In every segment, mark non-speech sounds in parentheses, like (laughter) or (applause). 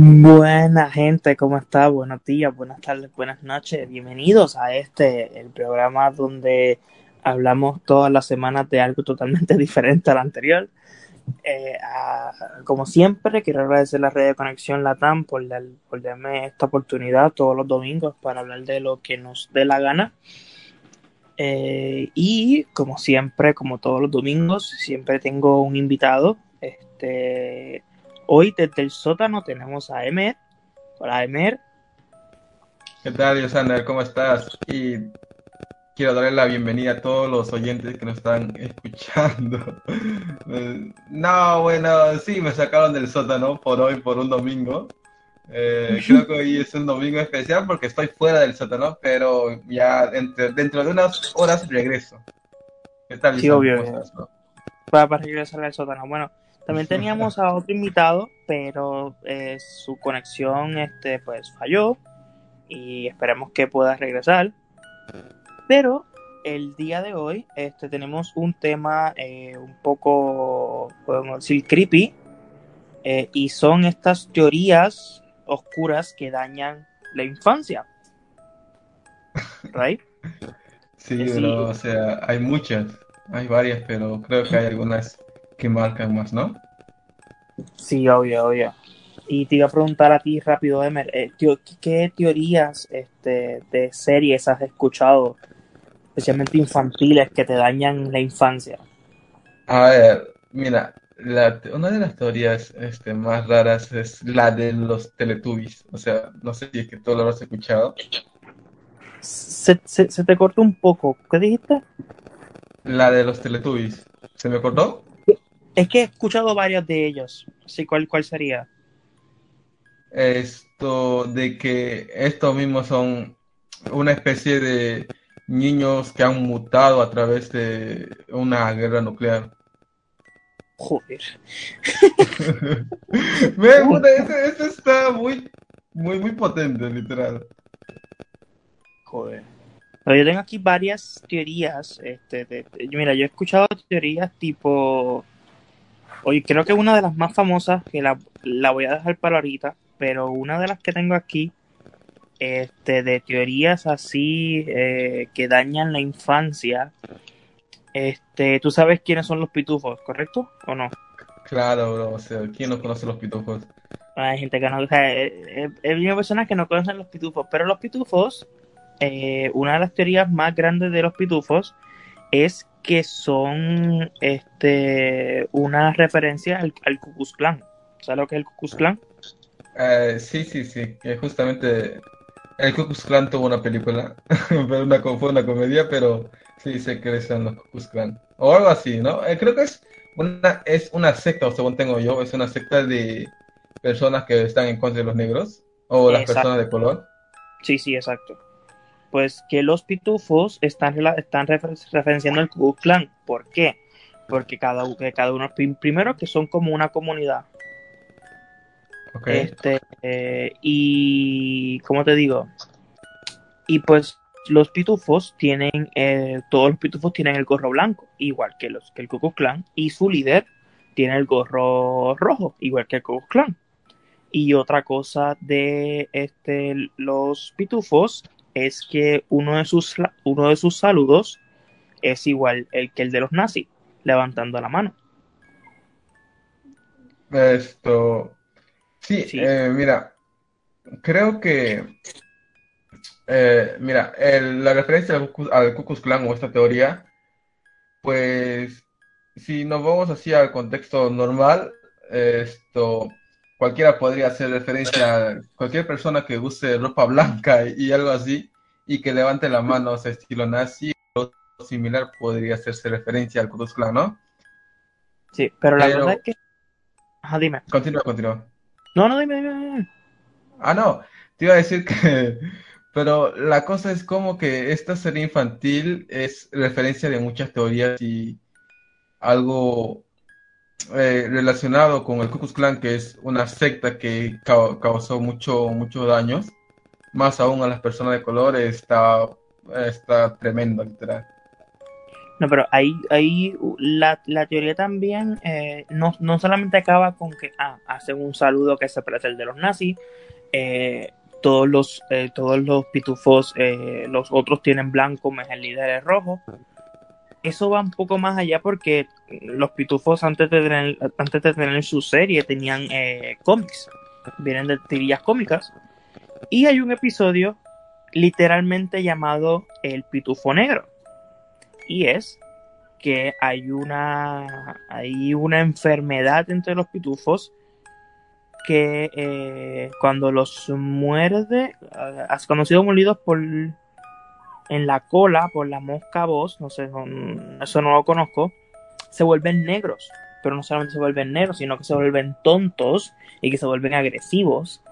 Buena gente, ¿cómo está? Buenos días, buenas tardes, buenas noches. Bienvenidos a este, el programa donde hablamos todas las semanas de algo totalmente (laughs) diferente al anterior. Eh, como siempre, quiero agradecer a la red de conexión Latam por, por darme esta oportunidad todos los domingos para hablar de lo que nos dé la gana. Eh, y como siempre, como todos los domingos, siempre tengo un invitado. Este, hoy desde el sótano tenemos a Emer. Hola Emer. ¿Qué tal, Yosander? ¿Cómo estás? Y quiero darle la bienvenida a todos los oyentes que nos están (laughs) escuchando. Eh, No, bueno, sí, me sacaron del sótano por hoy, por un domingo. Eh, (laughs) creo que hoy es un domingo especial porque estoy fuera del sótano, pero ya entre- dentro de unas horas regreso. ¿Qué tal, Sí, obvio, para, para regresar al sótano. Bueno, también teníamos a otro invitado, pero eh, su conexión este, pues falló y esperemos que pueda regresar. Pero el día de hoy este, tenemos un tema eh, un poco, podemos decir, creepy eh, y son estas teorías oscuras que dañan la infancia. ¿Right? Sí, Sí. pero, o sea, hay muchas, hay varias, pero creo que hay algunas que marcan más, ¿no? Sí, obvio, obvio. Y te iba a preguntar a ti rápido, Emer, eh, ¿qué teorías este, de series has escuchado, especialmente infantiles, que te dañan la infancia? A ver, mira, la, una de las teorías este, más raras es la de los Teletubbies. O sea, no sé si es que tú lo has escuchado. Se, se, se te cortó un poco. ¿Qué dijiste? La de los Teletubbies. ¿Se me cortó? Es que he escuchado varios de ellos. Sí, ¿cuál, cuál sería? Esto de que estos mismos son una especie de niños que han mutado a través de una guerra nuclear. Joder. (laughs) Me gusta, ese, ese está muy, muy, muy potente, literal. Joder. Pero yo tengo aquí varias teorías. Este, de- de- mira, yo he escuchado teorías tipo. Oye, creo que una de las más famosas, que la, la voy a dejar para ahorita, pero una de las que tengo aquí, este, de teorías así eh, que dañan la infancia. Este, tú sabes quiénes son los pitufos, ¿correcto? ¿O no? Claro, bro, o sea, ¿quién no conoce los pitufos? Hay gente que no, o sea, eh, eh, hay muchas personas que no conocen los pitufos, pero los pitufos, eh, una de las teorías más grandes de los pitufos es que son este una referencia al, al Ku Klux Klan. ¿Sabes lo que es el Ku Klux Klan? Eh, sí, sí, sí, que justamente el Ku Klux Klan tuvo una película, (laughs) pero una, fue una comedia, pero sí sé que son los Ku Klux Klan. O algo así, ¿no? Eh, creo que es una, es una secta, o según tengo yo, es una secta de personas que están en contra de los negros o las Exacto. personas de color. Sí, sí, exacto. Pues que los pitufos están, están refer- referenciando al Ku Klan. ¿Por qué? Porque cada, u- que cada uno, prim- primero que son como una comunidad. Este, eh, y, ¿cómo te digo? Y pues los pitufos tienen, eh, todos los pitufos tienen el gorro blanco, igual que los que el Ku Klan, y su líder tiene el gorro rojo, igual que el Ku Klan. Y otra cosa de este, los pitufos es que uno de sus, uno de sus saludos es igual el que el de los nazis, levantando la mano. Esto, sí, Sí. eh, mira, creo que, eh, mira, el- la referencia al, al Ku Klux Klan o esta teoría, pues, si nos vamos así al contexto normal, esto, cualquiera podría hacer referencia a cualquier persona que use ropa blanca y, algo así, y que levante la mano, o sea, estilo nazi o similar, podría hacerse referencia al Ku Klux Klan, ¿no? Sí, pero la Pero- cosa es que... Ajá, dime. Continúa, continúa. No, no, dime, dime, dime. Ah, no, te iba a decir que, (laughs) pero la cosa es como que esta serie infantil es referencia de muchas teorías y algo eh, relacionado con el Ku Klux Klan, que es una secta que ca- causó mucho, muchos daños, más aún a las personas de color, está, está tremendo, literal. No, pero ahí, ahí la, la teoría también eh, no, no, solamente acaba con que ah, hacen un saludo que se parece el de los nazis, eh, todos los eh, todos los pitufos, eh, los otros tienen blanco, más el líder es rojo. Eso va un poco más allá porque los pitufos antes de tener, antes de tener su serie tenían eh, cómics, vienen de tirillas cómicas. Y hay un episodio literalmente llamado El Pitufo Negro. Y es que hay una, hay una enfermedad entre los pitufos que eh, cuando los muerde, has conocido molidos por en la cola por la mosca voz, no sé, no, eso no lo conozco, se vuelven negros. Pero no solamente se vuelven negros, sino que se vuelven tontos y que se vuelven agresivos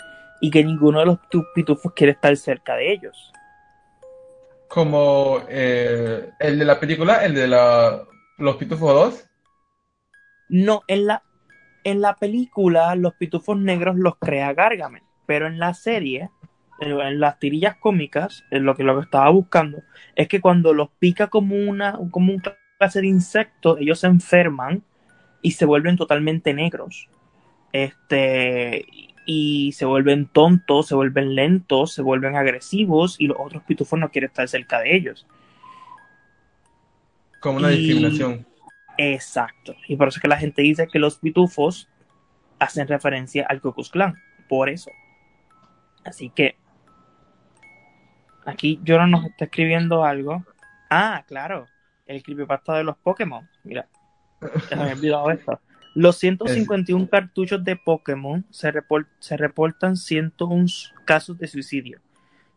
y que ninguno de los pitufos quiere estar cerca de ellos. Como eh, el de la película, el de la, los pitufos 2. No, en la, en la película los pitufos negros los crea Gargamel, pero en la serie, en las tirillas cómicas, en lo que lo que estaba buscando, es que cuando los pica como una como un clase de insecto, ellos se enferman y se vuelven totalmente negros. Este y se vuelven tontos, se vuelven lentos, se vuelven agresivos y los otros pitufos no quieren estar cerca de ellos. Como una y... discriminación. Exacto. Y por eso es que la gente dice que los pitufos hacen referencia al Ku Klux Klan. Por eso. Así que aquí Joran nos está escribiendo algo. Ah, claro. El creepypasta de los Pokémon. Mira. Ya me había olvidado esto. Los 151 es... cartuchos de Pokémon se, report se, reportan 101 casos de suicidio.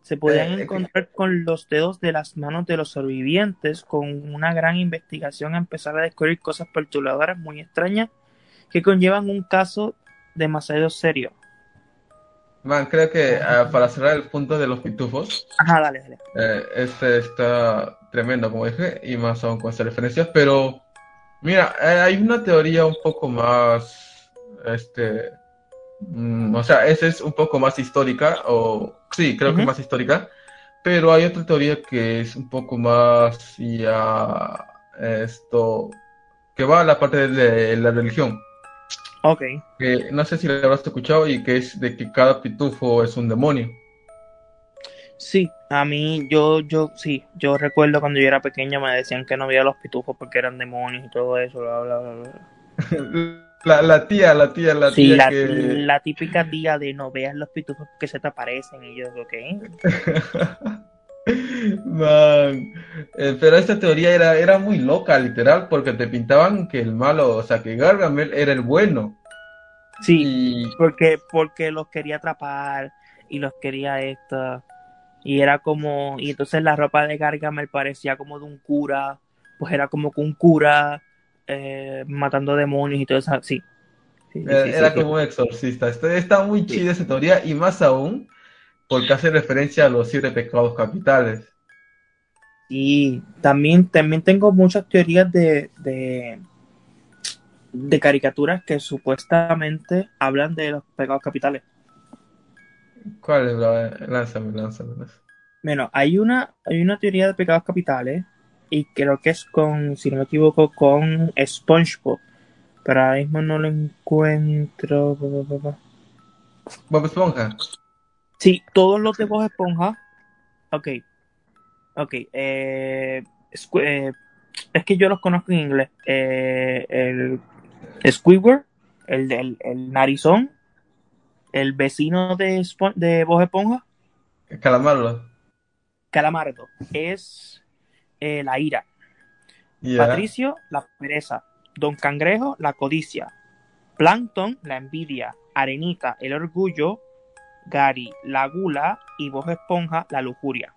Se podían eh, encontrar con los dedos de las manos de los sobrevivientes con una gran investigación a empezar a descubrir cosas perturbadoras muy extrañas que conllevan un caso demasiado serio. Man, creo que uh, para cerrar el punto de los pitufos. Ajá, dale, dale. Eh, este está tremendo, como dije, y más aún con estas referencias, pero Mira, eh, hay una teoría un poco más, este, mm, o sea, esa es un poco más histórica, o sí, creo uh -huh. que más histórica, pero hay otra teoría que es un poco más ya esto, que va a la parte de, de la religión. Ok. Que no sé si lo habrás escuchado y que es de que cada pitufo es un demonio. Sí, a mí, yo, yo, sí, yo recuerdo cuando yo era pequeño me decían que no veía los pitufos porque eran demonios y todo eso, bla, bla, bla. (laughs) La, la tía, la tía, la sí, tía. La, que... la típica tía de no veas los pitufos que se te aparecen y yo, ok. (laughs) Man. Eh, pero esta teoría era, era muy loca, literal, porque te pintaban que el malo, o sea, que Gargamel era el bueno. Sí, y... porque, porque los quería atrapar y los quería esto. Y era como, y entonces la ropa de Gargamel parecía como de un cura, pues era como que un cura eh, matando demonios y todo eso, sí. sí, era, sí, era sí, como un exorcista. Está, está muy chida esa teoría y más aún porque hace referencia a los siete pecados capitales. Y también, también tengo muchas teorías de, de, de caricaturas que supuestamente hablan de los pecados capitales. ¿Cuál es la? Lánzame, lánzame. Bueno, hay una, hay una teoría de pecados capitales y creo que es con, si no me equivoco, con SpongeBob. Pero ahora mismo no lo encuentro. Bob Esponja. Sí, todos los de Bob Esponja. Ok. Ok. Eh, eh, es que yo los conozco en inglés. Eh, el Squidward, el, el, el narizón, el vecino de, de Bob Esponja. Calamardo. Calamardo. Es la ira. Yeah. Patricio, la pereza. Don Cangrejo, la codicia. Plankton, la envidia. Arenita, el orgullo. Gary, la gula. Y Bob Esponja, la lujuria.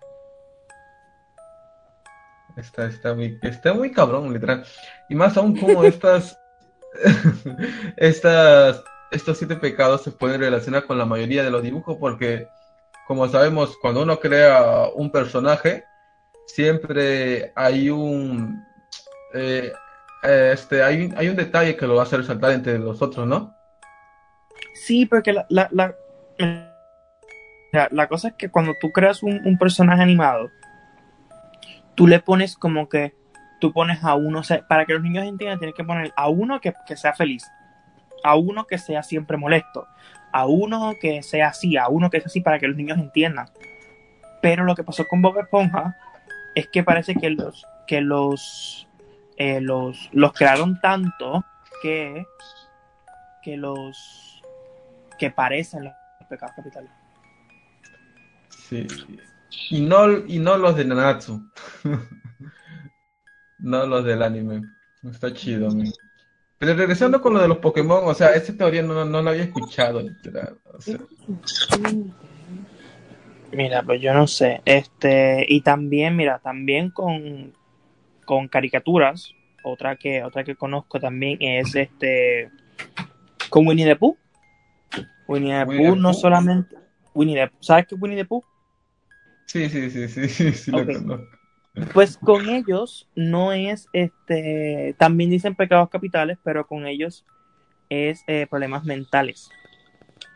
Está, está, muy, está muy cabrón, literal. Y más aún como estas. (laughs) estas estos siete pecados se pueden relacionar con la mayoría de los dibujos porque, como sabemos, cuando uno crea un personaje, siempre hay un eh, este hay, hay un detalle que lo va a hacer resaltar entre los otros, ¿no? Sí, porque la, la, la, la cosa es que cuando tú creas un, personaje animado, tú le pones como que tú pones a uno, para que los niños entiendan, tienes que poner a uno que, que sea feliz, a uno que sea siempre molesto, a uno que sea así, a uno que sea así, para que los niños entiendan. Pero lo que pasó con Bob Esponja es que parece que los, que los, eh, los, los crearon tanto que, que los que parecen los pecados capitales. Sí. Y no, y no los de Nanatsu. (laughs) no los del anime. Está chido, Pero regresando con lo de los Pokémon, o sea, esa teoría no, no la había escuchado, Mira, pues yo no sé. Este, y también, mira, también con, con caricaturas, otra que, otra que conozco también es este con Winnie the Pooh. Winnie the Pooh no solamente. Winnie the, ¿Sabes qué es Winnie the Pooh? Sí, sí, sí, sí, (laughs) sí, lo conozco. Pues con ellos no es, este, también dicen pecados capitales, pero con ellos es eh, problemas mentales.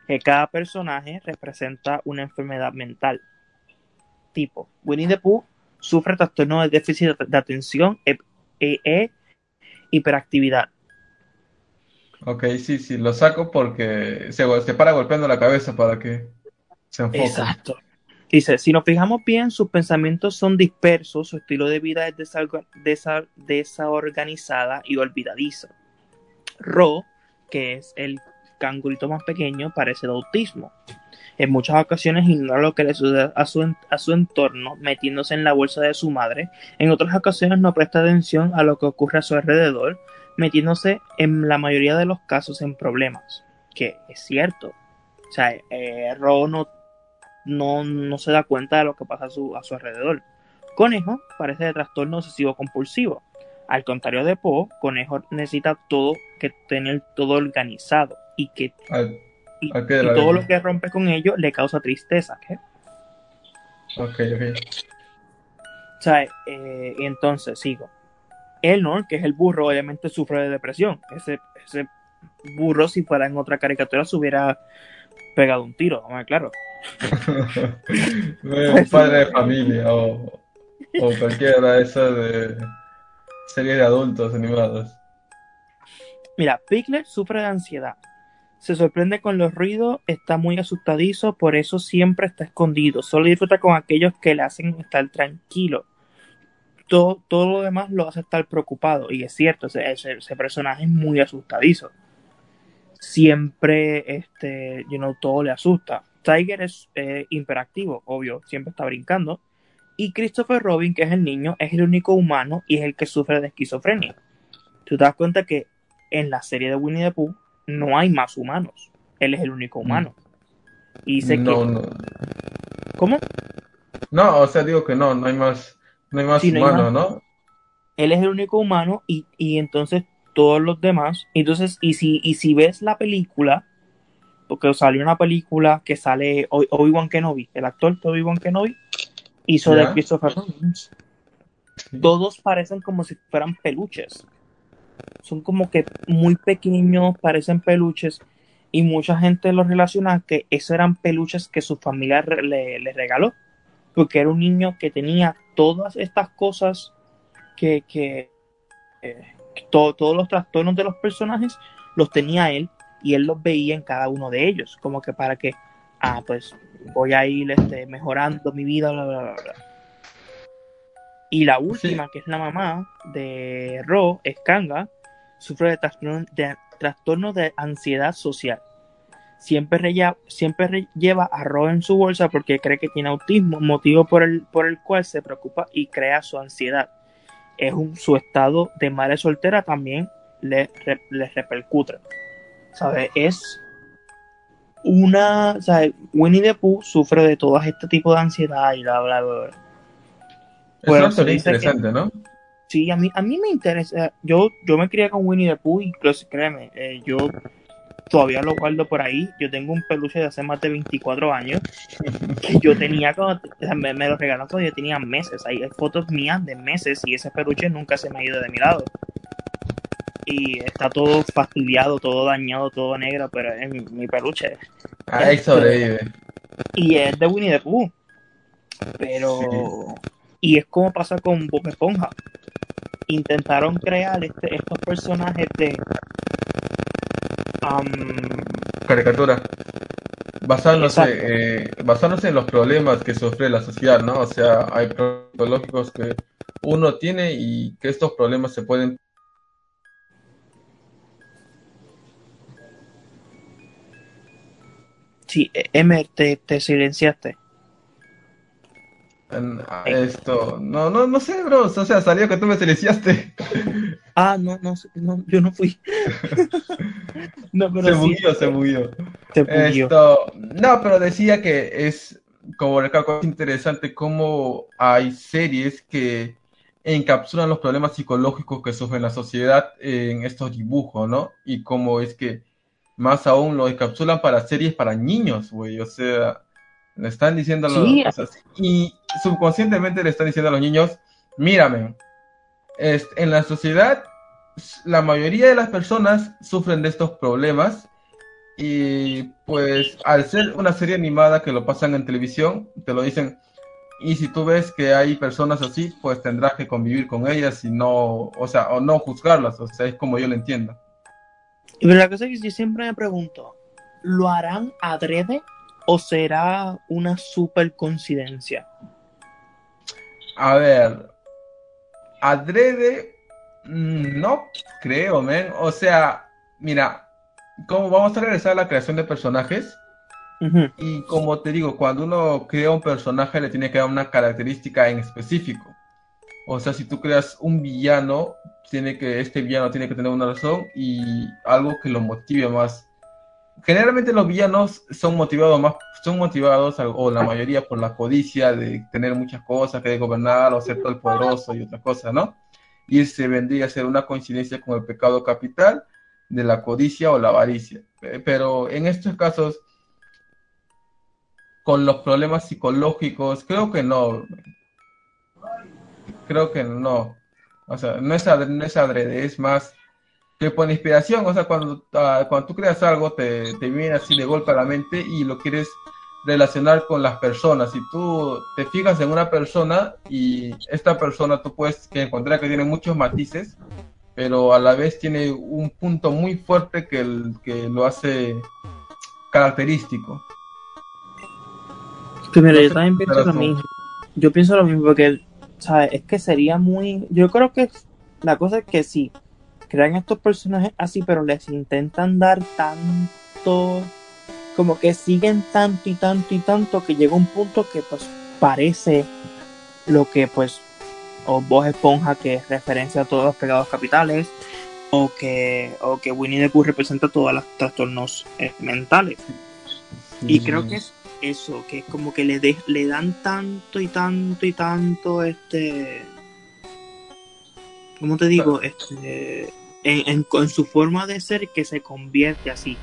Que cada personaje representa una enfermedad mental. Tipo, Winnie the Pooh sufre trastorno de déficit de atención e, e, e hiperactividad. Ok, sí, sí, lo saco porque se, se para golpeando la cabeza para que se enfoque. Exacto. Dice, si nos fijamos bien, sus pensamientos son dispersos, su estilo de vida es desorganizada y olvidadizo. Ro, que es el cangurito más pequeño, parece de autismo. En muchas ocasiones ignora lo que le sucede a su, a su entorno, metiéndose en la bolsa de su madre. En otras ocasiones no presta atención a lo que ocurre a su alrededor, metiéndose en la mayoría de los casos en problemas. Que es cierto. O sea, eh, Ro no no, se da cuenta de lo que pasa a su, a su alrededor. Conejo parece de trastorno obsesivo compulsivo. Al contrario de Poe, Conejo necesita todo que tener todo organizado y que y, todo lo que rompe con ello le causa tristeza. ¿qué? Ok, ok. O sea, eh, entonces sigo. Elnor, que es el burro, obviamente sufre de depresión. Ese, ese burro, si fuera en otra caricatura, se hubiera pegado un tiro, claro. (laughs) un padre de familia o, cualquiera de esas de series de adultos animados. Mira, Piglet sufre de ansiedad. Se sorprende con los ruidos, está muy asustadizo, por eso siempre está escondido. Solo disfruta con aquellos que le hacen estar tranquilo. Todo, todo lo demás lo hace estar preocupado. Y es cierto, ese, ese personaje es muy asustadizo. Siempre, este, you know, todo le asusta. Tiger es eh, imperactivo, obvio, siempre está brincando. Y Christopher Robin, que es el niño, es el único humano y es el que sufre de esquizofrenia. Tú te das cuenta que en la serie de Winnie the Pooh no hay más humanos. Él es el único humano. Y dice no, No. ¿Cómo? No, o sea, digo que no, no hay más, no hay más humanos, no, Él es el único humano y, y entonces todos los demás. Entonces, y si, y si ves la película, porque salió una película que sale Obi-Wan Kenobi, el actor de Obi-Wan Kenobi, hizo de Christopher Robins. Todos parecen como si fueran peluches. Son como que muy pequeños, parecen peluches, y mucha gente lo relaciona que esos eran peluches que su familia le, regaló, porque era un niño que tenía todas estas cosas que, que eh, todos los trastornos de los personajes los tenía él y él los veía en cada uno de ellos, como que para que, ah, pues voy a ir este, mejorando mi vida, bla, bla, bla, bla. Y la última, que es la mamá de Ro, es Kanga, sufre de trastorno de, trastorno de ansiedad social. Siempre, siempre lleva a Ro en su bolsa porque cree que tiene autismo, motivo por el, por el cual se preocupa y crea su ansiedad. Es un, su estado de madre soltera también le, le repercute. ¿Sabes? Es una, ¿sabes? Winnie the Pooh sufre de todo este tipo de ansiedad y bla, bla, bla. Bueno, es interesante, ¿no? Sí, a mí, a mí me interesa. Yo, yo me crié con Winnie the Pooh y créeme, eh, yo todavía lo guardo por ahí. Yo tengo un peluche de hace más de 24 años que yo tenía cuando me, me, lo regalaron cuando yo tenía meses. Hay fotos mías de meses y ese peluche nunca se me ha ido de mi lado y está todo fastidiado, todo dañado, todo negro, pero es mi, peluche. Ahí este, sobrevive. Y es de Winnie the Pooh. Pero. Y es como pasa con Bob Esponja. intentaron crear este, estos personajes de um, caricatura basándose eh, basándose en los problemas que sufre la sociedad no o sea hay problemas lógicos que uno tiene y que estos problemas se pueden Sí, Emer, te, te silenciaste. Esto, no, no, no sé, bro. O sea, salió que tú me silenciaste. (laughs) Ah, no, no, no yo no fui. (laughs) no, pero se bugueó, se bugueó. Esto, no, pero decía que es, como recalco, es interesante cómo hay series que encapsulan los problemas psicológicos que sufre la sociedad en estos dibujos, ¿no? Y cómo es que más aún lo encapsulan para series para niños, güey. O sea, le están diciendo a los y subconscientemente le están diciendo a los niños, mírame, en la sociedad la mayoría de las personas sufren de estos problemas y pues al ser una serie animada que lo pasan en televisión, te lo dicen, y si tú ves que hay personas así, pues tendrás que convivir con ellas y no, o sea, o no juzgarlas, o sea, es como yo lo entiendo. Y la cosa es que yo siempre me pregunto, ¿lo harán adrede o será una super coincidencia? A ver, adrede, mm, no creo, men. O sea, mira, como vamos a regresar a la creación de personajes. Y como te digo, cuando uno crea un personaje le tiene que dar una característica en específico. O sea, si tú creas un villano, tiene que, este villano tiene que tener una razón y algo que lo motive más. Generalmente los villanos son motivados más, son motivados, o la mayoría por la codicia de tener muchas cosas, que de gobernar o ser todo el poderoso y otra cosa, ¿no? Y ese vendría a ser una coincidencia con el pecado capital de la codicia o la avaricia. Pero en estos casos, con los problemas psicológicos, creo que no. Creo que no. O sea, no es, no es adrede, es más que por inspiración. O sea, cuando, ah, cuando tú creas algo, te, te viene así de golpe a la mente y lo quieres relacionar con las personas. Si tú te fijas en una persona y esta persona tú puedes que encontrar que tiene muchos matices, pero a la vez tiene un punto muy fuerte que, el, que lo hace característico. Primero, yo también pienso lo mismo. Yo pienso lo mismo porque ¿sabes? Es que sería muy. Yo creo que la cosa es que sí, crean estos personajes así, pero les intentan dar tanto. Como que siguen tanto y tanto y tanto que llega un punto que, pues, parece lo que, pues, o Voz Esponja, que es referencia a todos los pecados capitales, o que, o que Winnie the Pooh representa todos los trastornos eh, mentales. Y creo que es eso, que es como que le, le dan tanto y tanto y tanto, este, ¿cómo te digo? Este, en, su forma de ser que se convierte así.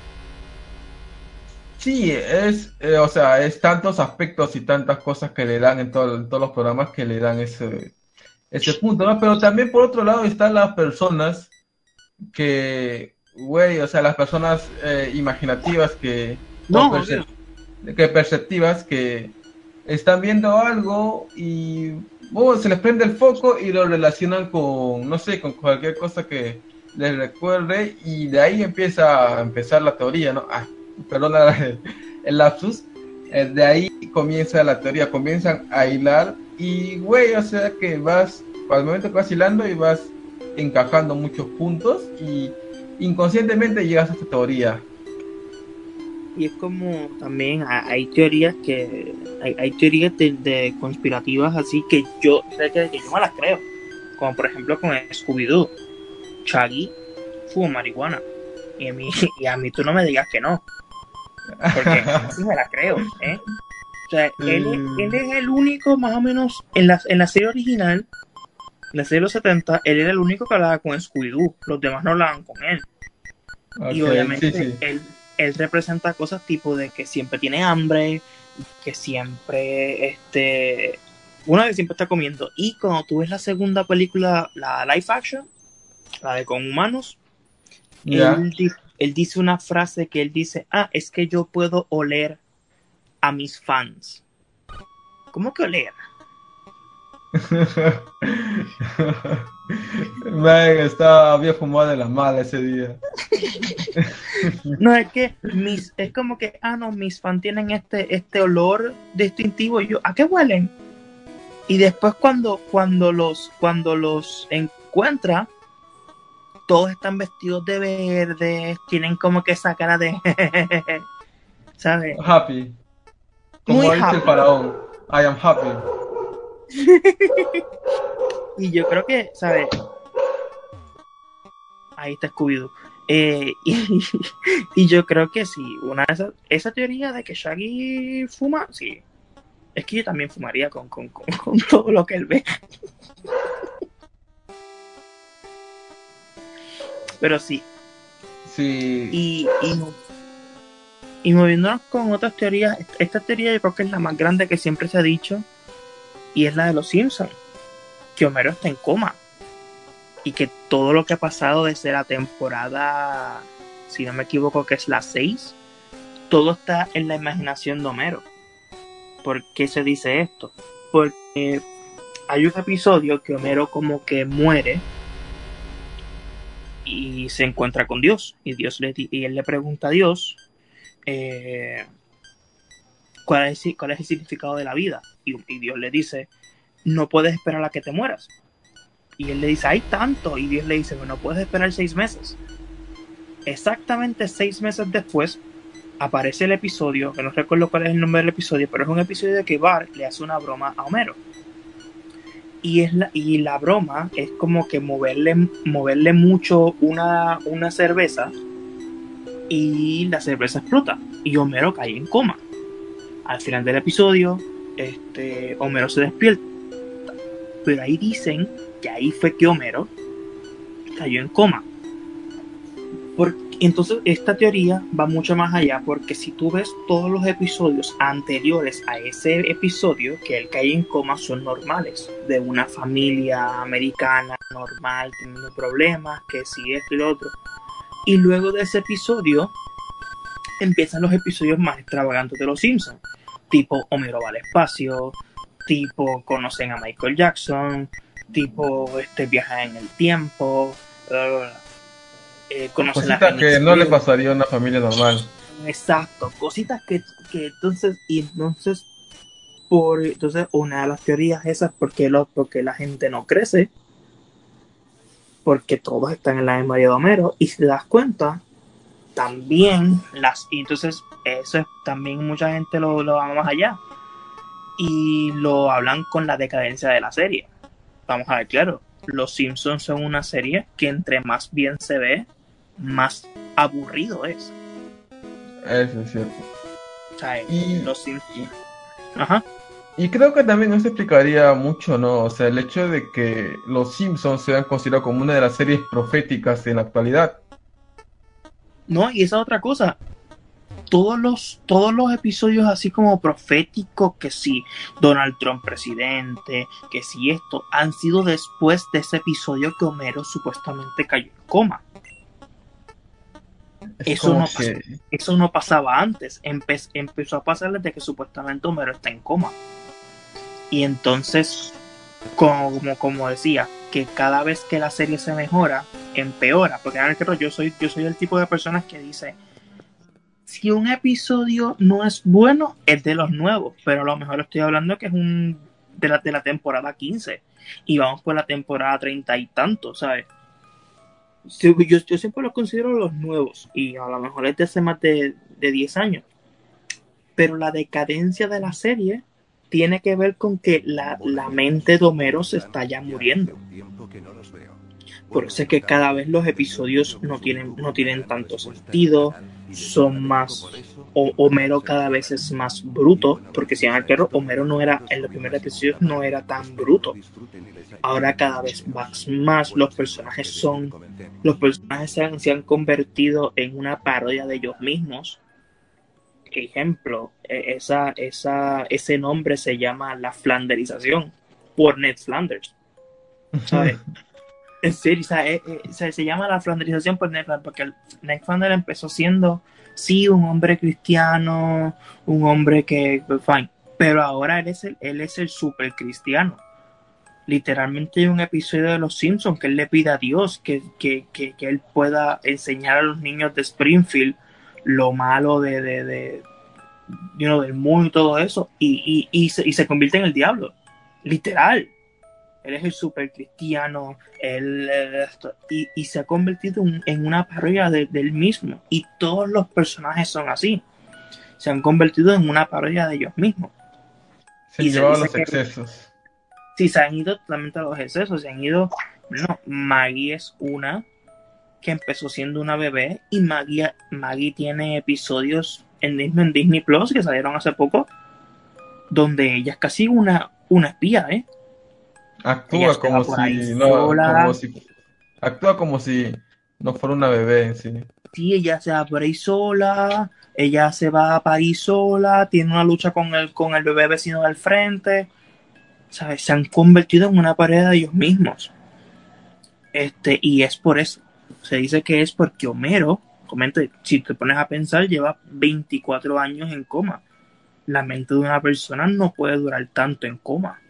Sí, es, eh, o sea, es tantos aspectos y tantas cosas que le dan en, todos los programas que le dan ese, ese punto, ¿no? Pero también por otro lado están las personas que, güey, o sea, las personas eh, imaginativas que... No, que perceptivas que están viendo algo y oh, se les prende el foco y lo relacionan con, no sé, con cualquier cosa que les recuerde y de ahí empieza a empezar la teoría, ¿no? Ah, perdona (laughs) el, lapsus. Eh, de ahí comienza la teoría, comienzan a hilar y, güey, o sea que vas, al momento que vas hilando y vas encajando muchos puntos y inconscientemente llegas a esta teoría y es como también hay teorías que hay, teorías de, conspirativas así que yo sé que, yo me las creo. Como por ejemplo con Scooby-Doo. Chaggy fuma marihuana. Y a mí (laughs) y a mí tú no me digas que no. Porque (laughs) sí me la creo ¿eh? o sea él, él, es el único más o menos en la, en la serie original en la serie de los 70 él era el único que hablaba con Scooby-Doo. Los demás no hablaban con él. Y obviamente él él representa cosas tipo de que siempre tiene hambre, que siempre, este, una vez siempre está comiendo. Y cuando tú ves la segunda película, la live action, la de con humanos, él, dice una frase que él dice, ah, es que yo puedo oler a mis fans. ¿Cómo que oler? (laughs) (laughs) Man, estaba, había fumado de la mala ese día. No, es que mis, es como que, ah, no, mis fans tienen este, este olor distintivo. Y yo, ¿a qué huelen? Y después cuando, cuando los, cuando los encuentra, todos están vestidos de verde, tienen como que esa cara de (laughs) ¿sabes? Happy. Como Muy dice happy. el faraón. I am happy. (laughs) Y yo creo que, ¿sabes? Ahí está Scooby-Doo. Eh, (laughs) y, y yo creo que sí, una de esas, esa teoría de que Shaggy fuma, sí. Es que yo también fumaría con, con, con, (laughs) con todo lo que él ve. Pero sí, Sí. y, y moviéndonos con otras teorías, esta teoría yo creo que es la más grande que siempre se ha dicho, y es la de los Simpsons, que Homero está en coma, y que todo lo que ha pasado desde la temporada, si no me equivoco, que es la 6, todo está en la imaginación de Homero. ¿Por qué se dice esto? Porque hay un episodio que Homero como que muere y se encuentra con Dios y Dios le y él le pregunta a Dios eh, cuál es cuál es el significado de la vida y, y Dios le dice no puedes esperar a que te mueras. Y él le dice hay tanto y Dios le dice bueno puedes esperar seis meses exactamente seis meses después aparece el episodio que no recuerdo cuál es el nombre del episodio pero es un episodio de que Bart le hace una broma a Homero. Y, es la, y la broma es como que moverle, moverle mucho una, una cerveza y la cerveza explota. Y Homero cae en coma. Al final del episodio, este, Homero se despierta. Pero ahí dicen que ahí fue que Homero cayó en coma. Por- entonces, esta teoría va mucho más allá porque si tú ves todos los episodios anteriores a ese episodio, que él cae en coma, son normales, de una familia americana normal, teniendo problemas, que si esto y lo otro. Y luego de ese episodio, empiezan los episodios más extravagantes de los Simpsons, tipo Homero va al espacio, tipo conocen a Michael Jackson, tipo este viajan en el tiempo, bla, bla, bla. Eh, conocen la Cosita que no le pasaría a una familia normal. Exacto, cositas que, que entonces, y entonces, por entonces una de las teorías esas, porque, lo, porque la gente no crece, porque todos están en la memoria de Homero, y si te das cuenta, también las, y entonces eso es, también mucha gente lo, lo va más allá, y lo hablan con la decadencia de la serie. Vamos a ver, claro, los Simpsons son una serie que entre más bien se ve, más aburrido es. Eso es cierto. O sea, Y- los Simpsons. Ajá. Y creo que también eso explicaría mucho, ¿no? O sea, el hecho de que los Simpsons sean considerados como una de las series proféticas en la actualidad. No, y esa otra cosa. Todos los, todos los episodios así como proféticos, que sí, Donald Trump presidente, que sí esto, han sido después de ese episodio que Homero supuestamente cayó en coma. Es Eso como no que- Eso no pasaba antes. Empe- empezó a pasar desde que supuestamente Homero está en coma. Y entonces, como, como decía, que cada vez que la serie se mejora, empeora. Porque yo soy, yo soy el tipo de personas que dice, si un episodio no es bueno, es de los nuevos. Pero a lo mejor estoy hablando que es un de la, de la temporada 15. Y vamos por la temporada 30 y tanto, ¿sabes? Yo, yo siempre los considero los nuevos y a lo mejor es de hace más de, de 10 años. Pero la decadencia de la serie tiene que ver con que la, la mente de Homero se está ya muriendo. Por eso es que cada vez los episodios no tienen, no tienen tanto sentido, son más... O, Homero cada vez es más bruto, porque si en el Homero no era, en los primeros episodios no era tan bruto. Ahora cada vez más, más los personajes son los personajes se han, se han convertido en una parodia de ellos mismos. Ejemplo, eh, esa, esa, ese nombre se llama la flanderización por Ned Flanders. ¿sabes? (laughs) En serio, eh, eh, o sea, se llama la flanderización por Ned porque Ned Flanders empezó siendo, sí, un hombre cristiano, un hombre que, pues, fine, pero ahora él es el, él es el super cristiano. literalmente hay un episodio de Los Simpsons que él le pide a Dios que, que, que, que él pueda enseñar a los niños de Springfield lo malo de, de, de del mundo y todo eso, y, y, y, se, y se convierte en el diablo, literal. Él es el super cristiano, él, y, y, se ha convertido en, en una parodia de, del mismo. Y todos los personajes son así. Se han convertido en una parodia de ellos mismos. Se han llevado los que, excesos. Sí, se han ido totalmente a los excesos. Se han ido. No, Maggie es una que empezó siendo una bebé y Maggie, Maggie tiene episodios en Disney, en Disney Plus que salieron hace poco donde ella es casi una, una espía, ¿eh? Actúa como si, no, como si, actúa como si no fuera una bebé, sí. Sí, ella se va a París sola, ella se va a París sola, tiene una lucha con el, con el bebé vecino del frente, ¿sabes? Se han convertido en una pared de ellos mismos. Este, y es por eso se dice que es porque Homero, comenta, si te pones a pensar, lleva 24 años en coma. La mente de una persona no puede durar tanto en coma.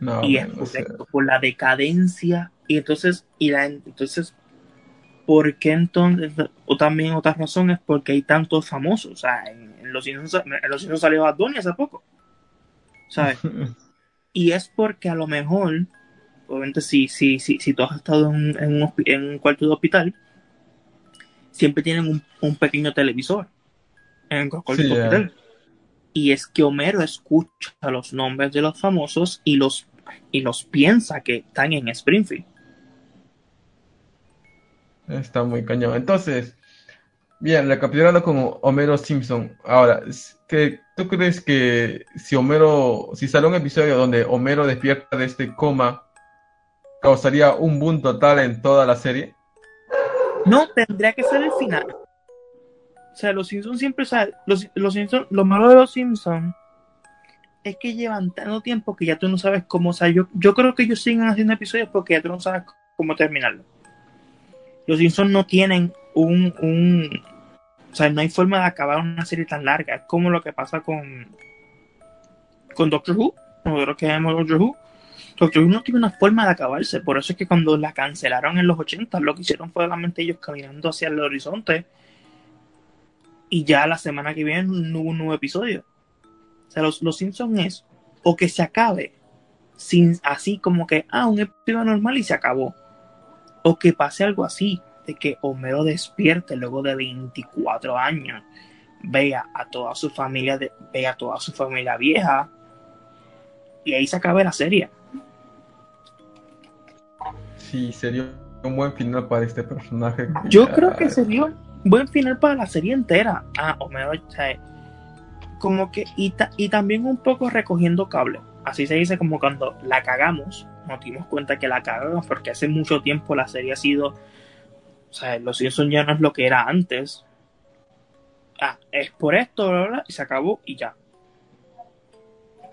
No, y es por, por, la decadencia. Y entonces, y la, entonces, ¿por qué entonces? O también otra razón es porque hay tantos famosos. O sea, en, en los Simpsons, en salió Bad hace poco. ¿Sabes? (laughs) y es porque a lo mejor obviamente si, si, si, si tú has estado en, en, un, en, un, cuarto de hospital, siempre tienen un, un pequeño televisor en el cuarto sí, de hospital. Yeah. Y es que Homero escucha los nombres de los famosos y los, y los piensa que están en Springfield. Está muy cañón. Entonces, bien, recapitulando con Homero Simpson. Ahora, ¿qué, ¿tú crees que si Homero, si sale un episodio donde Homero despierta de este coma, causaría un boom total en toda la serie? No, tendría que ser el final. O sea, los Simpsons siempre, sea, los, los Simpsons, lo malo de los Simpsons es que llevan tanto tiempo que ya tú no sabes cómo, o sea, yo, yo creo que ellos siguen haciendo episodios porque ya tú no sabes cómo terminarlo. Los Simpsons no tienen un, un, o sea, no hay forma de acabar una serie tan larga. Es como lo que pasa con, con Doctor Who, nosotros que vemos Doctor Who Doctor Who no tiene una forma de acabarse. Por eso es que cuando la cancelaron en los 80, lo que hicieron fue solamente ellos caminando hacia el horizonte. Y ya la semana que viene no hubo un nuevo episodio. O sea, los, los Simpsons es o que se acabe sin así como que, ah, un episodio normal y se acabó. O que pase algo así, de que Homero despierte luego de 24 años, vea a toda su familia, de, vea a toda su familia vieja, y ahí se acabe la serie sí sería un buen final para este personaje. Yo creo que sería un buen final para la serie entera. Ah, Homero, o sea, como que, y, ta, y también un poco recogiendo cable. Así se dice como cuando la cagamos, nos dimos cuenta que la cagamos porque hace mucho tiempo la serie ha sido, o sea, los Simpsons ya no es lo que era antes. Ah, es por esto, bla, bla, y se acabó y ya.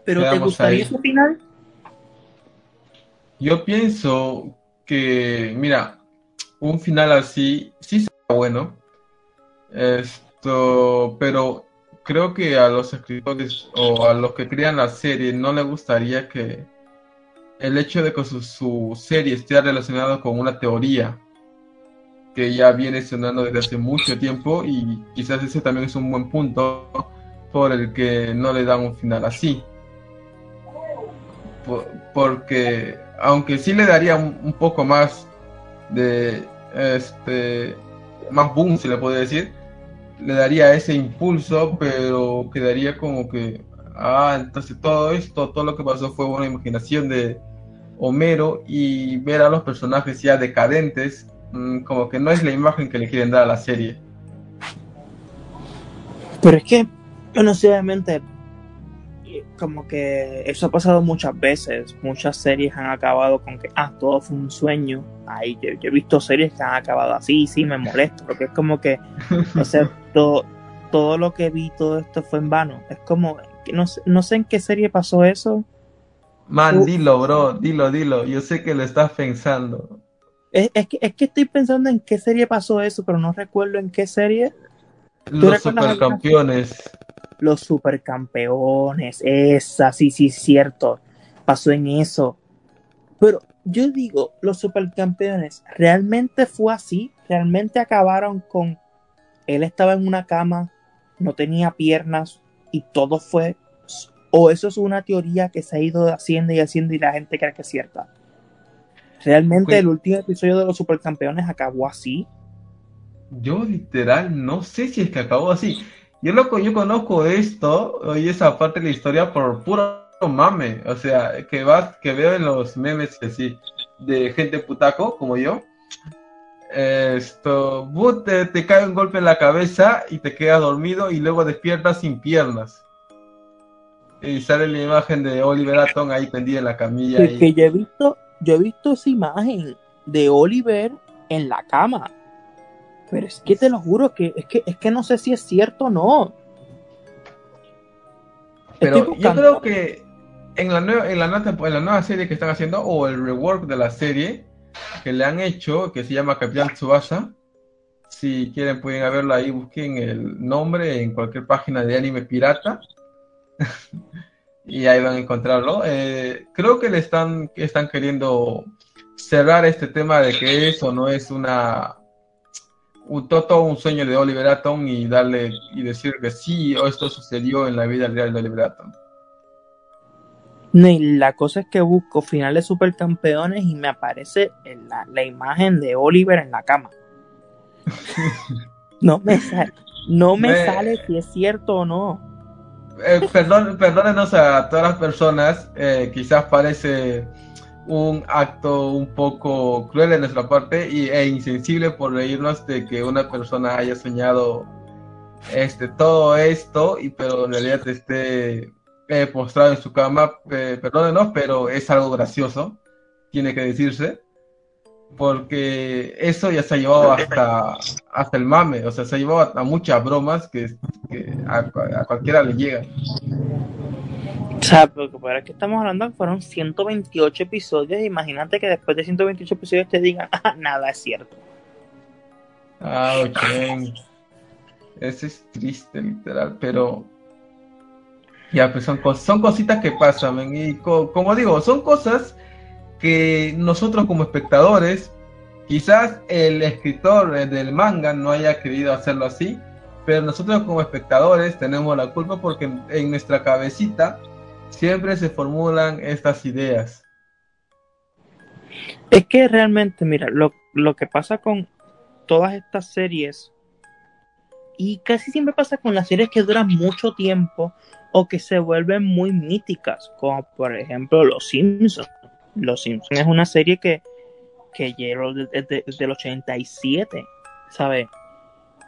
Pero Quedamos ¿te gustaría ahí. ese final? Yo pienso que, mira, un final así sí sería bueno. Esto, pero creo que a los escritores o a los que crean la serie no les gustaría que el hecho de que su, serie esté relacionado con una teoría que ya viene sonando desde hace mucho tiempo y quizás ese también es un buen punto por el que no le dan un final así. Por, porque aunque sí le daría un, un, poco más de este más boom se le puede decir le daría ese impulso pero quedaría como que ah entonces todo esto todo lo que pasó fue una imaginación de Homero y ver a los personajes ya decadentes mmm, como que no es la imagen que le quieren dar a la serie pero es que no sé obviamente como que eso ha pasado muchas veces. Muchas series han acabado con que, ah, todo fue un sueño. Ay, yo, yo he visto series que han acabado así, sí, me molesto, porque es como que, o sea, (laughs) todo, todo lo que vi, todo esto fue en vano. Es como, no, sé, no sé en qué serie pasó eso. Man, uh, dilo, bro, dilo, dilo. Yo sé que lo estás pensando. Es, es, que, es que estoy pensando en qué serie pasó eso, pero no recuerdo en qué serie. Los supercampeones los supercampeones, esa, sí, sí, cierto, pasó en eso. Pero yo digo, los supercampeones, ¿realmente fue así? ¿Realmente acabaron con él estaba en una cama, no tenía piernas y todo fue... O eso es una teoría que se ha ido haciendo y haciendo y la gente cree que es cierta. ¿Realmente Pues- el último episodio de los supercampeones acabó así? Yo literal no sé si es que acabó así. Yo loco, yo conozco esto y esa parte de la historia por puro mame. O sea, que vas, que veo en los memes así de gente putaco como yo. Esto, te, te cae un golpe en la cabeza y te quedas dormido y luego despiertas sin piernas. Y sale la imagen de Oliver Atom ahí tendida en la camilla. Y- que yo he visto, yo he visto esa imagen de Oliver en la cama. Pero es que te lo juro que es que es que no sé si es cierto o no. Pero yo creo que en la, nueva, en, la nueva, en la nueva serie que están haciendo, o el rework de la serie que le han hecho, que se llama Capitán Tsubasa, si quieren pueden verlo ahí, busquen el nombre en cualquier página de anime pirata (laughs) y ahí van a encontrarlo. Eh, creo que le están, están queriendo cerrar este tema de que eso no es una un todo un sueño de Oliver Atom y darle y decir que sí, esto sucedió en la vida real de Oliver Atom. La cosa es que busco finales supercampeones y me aparece en la, la imagen de Oliver en la cama. (laughs) no me sale, no me Me- sale si es cierto o no. Eh, perdón, perdónenos a todas las personas, eh, quizás parece un acto un poco cruel de nuestra parte y, e insensible por reírnos de que una persona haya soñado este todo esto y pero en realidad esté eh, postrado en su cama. Eh, perdónenos, pero es algo gracioso, tiene que decirse, porque eso ya se ha llevado hasta, hasta el mame, o sea, se ha llevado a, a muchas bromas que, que a, a cualquiera le llega. O sea, porque por aquí estamos hablando fueron 128 episodios. Imagínate que después de 128 episodios te digan, ah, nada es cierto. Ah, ok. Eso es triste, literal, pero ya, pues son, cos- son cositas que pasan, y co- como digo, son cosas que nosotros como espectadores, quizás el escritor del manga no haya querido hacerlo así, pero nosotros como espectadores tenemos la culpa porque en, en nuestra cabecita siempre se formulan estas ideas. Es que realmente, mira, lo, lo que pasa con todas estas series, y casi siempre pasa con las series que duran mucho tiempo o que se vuelven muy míticas, como por ejemplo Los Simpsons. Los Simpsons es una serie que, que llegó desde, desde- el 87, ¿sabes?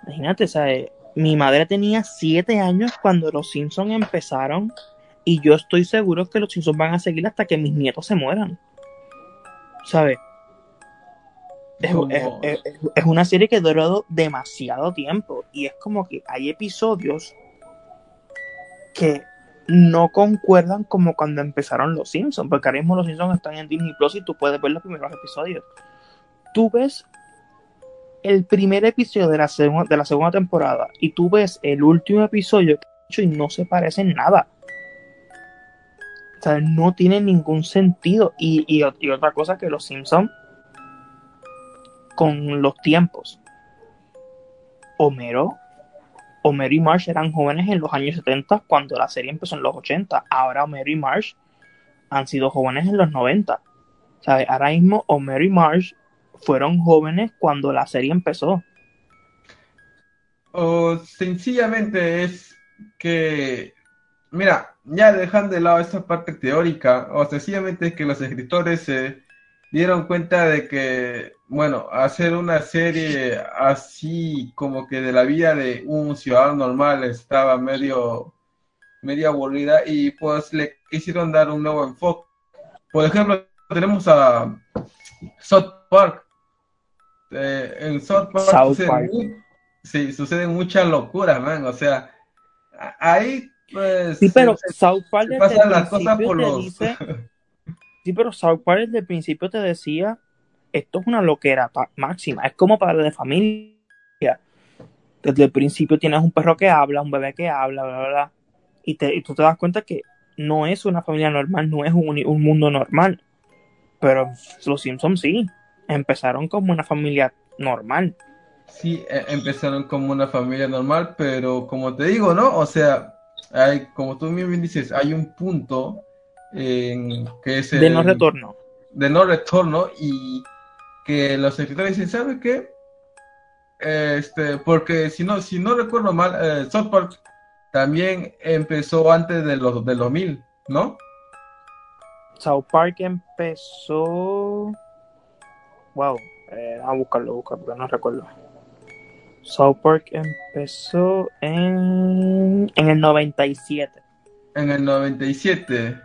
Imagínate, ¿sabes? Mi madre tenía 7 años cuando Los Simpsons empezaron y yo estoy seguro que Los Simpsons van a seguir hasta que mis nietos se mueran. ¿Sabes? Es, es- es- es una serie que duró demasiado tiempo y es como que hay episodios que no concuerdan como cuando empezaron los Simpsons, porque ahora mismo los Simpsons están en Disney Plus y tú puedes ver los primeros episodios. Tú ves el primer episodio de la, segunda de la segunda temporada y tú ves el último episodio y no se parecen nada. O sea, no tiene ningún sentido. Y, y, y otra cosa que los Simpsons con los tiempos. Homero, Homero y Marsh eran jóvenes en los años 70 cuando la serie empezó en los 80. Ahora Homero y Marsh han sido jóvenes en los 90. ¿Sabes? Ahora mismo Homero y Marsh fueron jóvenes cuando la serie empezó. O sencillamente es que, mira, ya dejando de lado esta parte teórica, o sencillamente es que los escritores se dieron cuenta de que, bueno, hacer una serie así como que de la vida de un ciudadano normal estaba medio, medio aburrida y pues le quisieron dar un nuevo enfoque. Por ejemplo, tenemos a South Park. Eh, en South Park South sucede Park. sí, suceden muchas locuras, man. O sea, ahí pues Sí, pero se- South Park pasan las cosas por los... dice, (laughs) sí, pero South Park desde el principio te decía, esto es una loquera máxima, es como padre de familia. Desde el principio tienes un perro que habla, un bebé que habla, bla, bla, bla, y, tú te das cuenta que no es una familia normal, no es un, mundo normal. Pero los Simpsons sí, empezaron como una familia normal. Sí, e- empezaron como una familia normal, pero como te digo, ¿no? O sea, como tú bien dices, hay un punto en que es De no el- retorno. de no retorno y que los escritores dicen, ¿sabe qué? Este, porque si no, si no recuerdo mal, eh, South Park también empezó antes de los del 2000, ¿no? South Park empezó. Wow, eh, a buscarlo, a buscarlo, porque no recuerdo. South Park empezó en, en el 97. En el 97.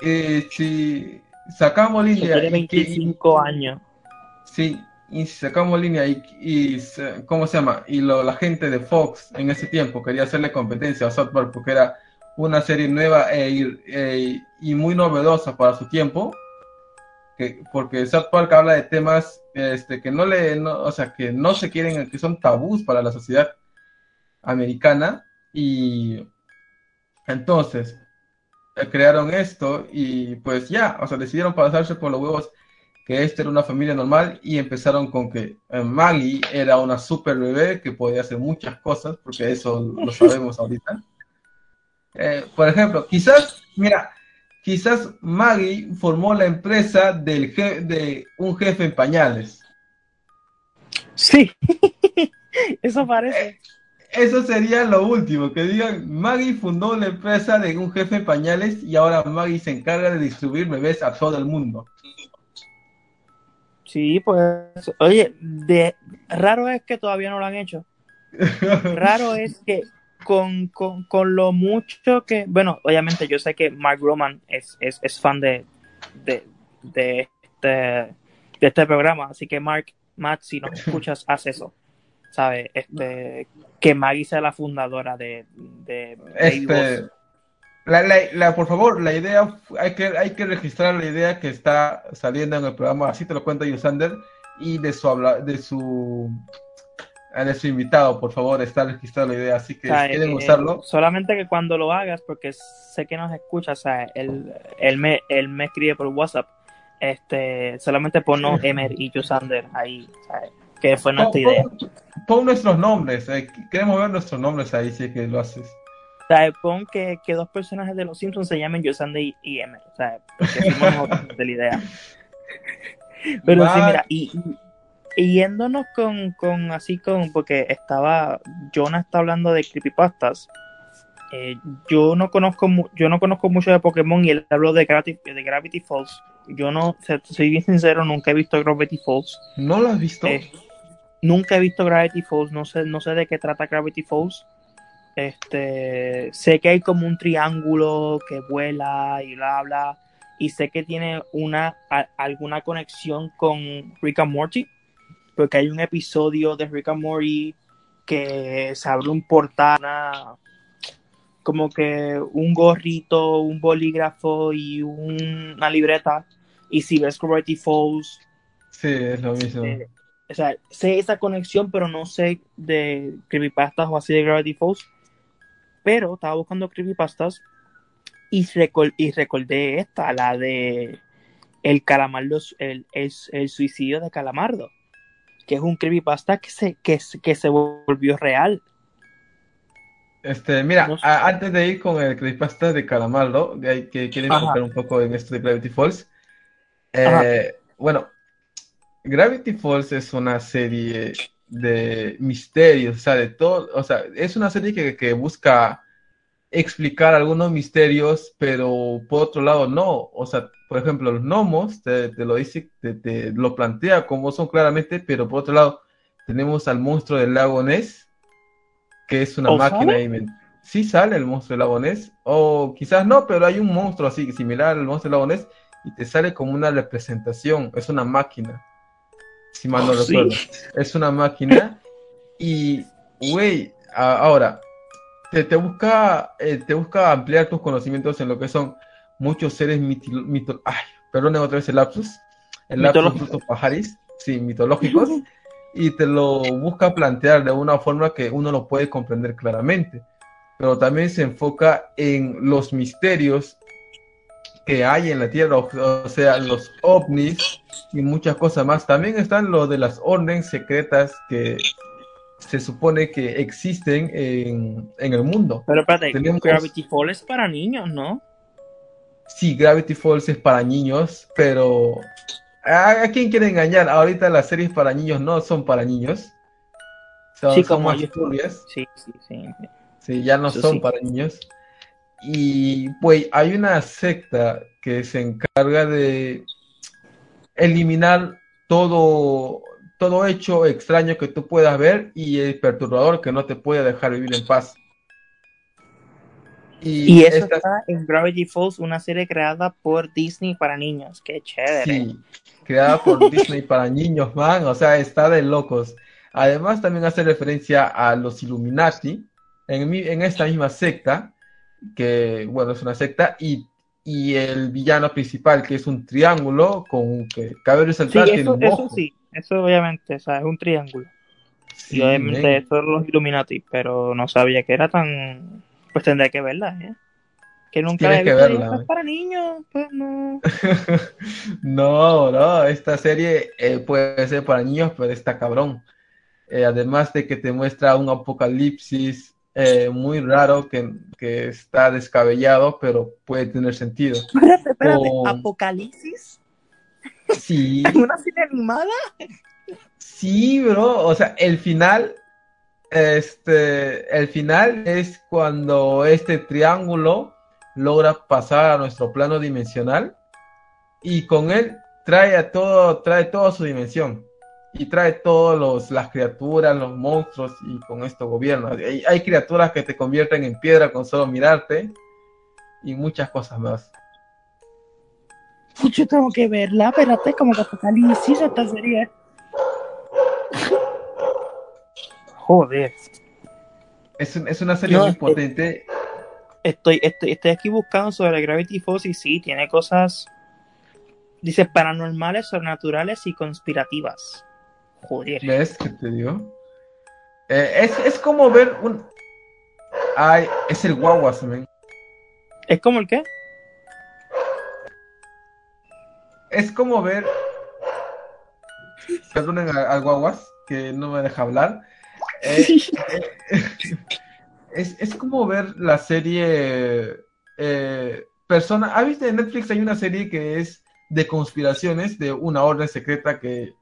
Eh, si sacamos línea tiene y que- 25 años. Sí, y si sacamos línea y, y ¿cómo se llama? Y lo- la gente de Fox en ese tiempo quería hacerle competencia a South Park porque era una serie nueva e, ir- e- y muy novedosa para su tiempo. Que, porque South Park habla de temas este, que no le, no- o sea, que no se quieren, que son tabús para la sociedad americana. Y entonces crearon esto y pues ya, o sea, decidieron pasarse por los huevos que esta era una familia normal y empezaron con que eh, Maggie era una super bebé que podía hacer muchas cosas, porque eso lo sabemos ahorita. Eh, por ejemplo, quizás, mira, quizás Maggie formó la empresa del de un jefe en pañales. Sí, (laughs) eso parece. Eso sería lo último, que digan, Maggie fundó la empresa de un jefe en pañales y ahora Maggie se encarga de distribuir bebés a todo el mundo. Sí, pues, oye, de, raro es que todavía no lo han hecho. (laughs) Raro es que con, con, con lo mucho que, bueno, obviamente yo sé que Mark Roman es, es, es fan de, de, de, este, de este programa, así que Mark, Matt, si nos escuchas, haz eso. ¿Sabes? Este, que Maggie sea la fundadora de. Este, la, la, la- por favor, la idea, hay que, hay que registrar la idea que está saliendo en el programa, así te lo cuenta Yusander, y de su habla, de su eh, de su invitado, por favor, está registrada la idea, así que O sea, si quieren eh, usarlo, solamente que cuando lo hagas, porque sé que nos escucha, o sea, él, él, me, él me escribe por WhatsApp, este, solamente ponnos Emer y Yusander ahí, ¿sabes? Que fue nuestra pon, idea. pon- pon nuestros nombres, eh, queremos ver nuestros nombres ahí, si es que lo haces. O sea, pon que, que dos personajes de los Simpsons se llamen Yusander y, y Emer, o sea, porque nosotros de la idea. (laughs) Pero sí, Va- mira, y, y- yéndonos con, con así con, porque estaba, Jonah está hablando de creepypastas. Eh, yo no conozco yo no conozco mucho de Pokémon y él habló de Gravity, de Gravity Falls. Yo no, soy bien sincero, nunca he visto Gravity Falls. ¿No lo has visto? Eh, nunca he visto Gravity Falls, no sé, no sé de qué trata Gravity Falls. Este, sé que hay como un triángulo que vuela y bla bla. Y sé que tiene una a- alguna conexión con Rick and Morty. Porque hay un episodio de Rick and Morty que se abre un portal, una- como que un gorrito, un bolígrafo y un- una libreta. Y si ves Gravity Falls, Sí, es lo mismo. eh, o sea, sé esa conexión, pero no sé de creepypastas o así de Gravity Falls. Pero estaba buscando creepypastas y, recol- y recordé esta, la de el calamardo, el, el, el suicidio de Calamardo, que es un creepypasta que se, que, que se volvió real. Este, mira, No sé. a- antes de ir con el creepypasta de Calamardo, que quieren Ajá. enfocar un poco en esto de Gravity Falls. eh, bueno, Gravity Falls es una serie de misterios, o sea, de todo, o sea, es una serie que, que busca explicar algunos misterios, pero por otro lado no, o sea, por ejemplo, los gnomos te, te lo dice, te, te lo plantea como son claramente, pero por otro lado tenemos al monstruo del lago Ness, que es una ¿O máquina sale? Sí sale el monstruo del lago Ness, o quizás no, pero hay un monstruo así, similar al monstruo del lago Ness, y te sale como una representación, es una máquina, si mal no Oh, sí. recuerdo. Es una máquina (laughs) y, güey, ahora, te, te busca, eh, te busca ampliar tus conocimientos en lo que son muchos seres miti- mito, ay, perdonen otra vez el lapsus, el lapsus Mitológicos. bruto pajaris, sí, mitológicos, y te lo busca plantear de una forma que uno lo puede comprender claramente, pero también se enfoca en los misterios que hay en la Tierra, o, sea, los ovnis y muchas cosas más. También están lo de las órdenes secretas que se supone que existen en, el mundo. Pero espérate, Gravity Falls es para niños, ¿no? Sí, Gravity Falls es para niños, pero ¿a, quién quiere engañar? Ahorita las series para niños no son para niños. Son, sí, como más Sí, sí, sí. Sí, ya no son para niños. Y pues hay una secta que se encarga de eliminar todo, todo hecho extraño que tú puedas ver y el perturbador que no te puede dejar vivir en paz. Y, eso está en Gravity Falls, una serie creada por Disney para niños. Qué chévere. Sí, creada por Disney para niños, man. O sea, está de locos. Además, también hace referencia a los Illuminati en, en esta misma secta que bueno, es una secta, y, y el villano principal, que es un triángulo con que cabe resaltar sí, eso, eso sí, eso obviamente, o sea, es un triángulo. y obviamente eso es los Illuminati, pero no sabía que era tan. Pues tendría que verla, ¿eh? Que nunca Tienes que verla. para niños, pues no. (laughs) no, no, esta serie eh, puede ser para niños, pero está cabrón. Eh, además de que te muestra un apocalipsis eh, muy raro que, está descabellado, pero puede tener sentido. Espérate, espérate, ¿Apocalipsis? Sí. (laughs) ¿Una serie animada? Sí, bro, o sea, el final, este, el final es cuando este triángulo logra pasar a nuestro plano dimensional y con él trae a todo, trae toda su dimensión y trae todas las criaturas, los monstruos y con esto gobierna. Hay, criaturas que te convierten en piedra con solo mirarte y muchas cosas más. Yo tengo que verla, espérate, como que apocalipsis esta serie. Joder. Es, es una serie muy potente. Estoy, estoy, estoy aquí buscando sobre Gravity Falls y sí, tiene cosas, dice, paranormales, sobrenaturales y conspirativas. Joder. ¿Ves que te digo? Eh, es, como ver un. Ay, es el guaguas, man. ¿Es como el qué? Es como ver. Perdonen al guaguas, que no me deja hablar. Eh, eh, es, como ver la serie. persona. ¿Ha visto en Netflix hay una serie que es de conspiraciones de una orden secreta que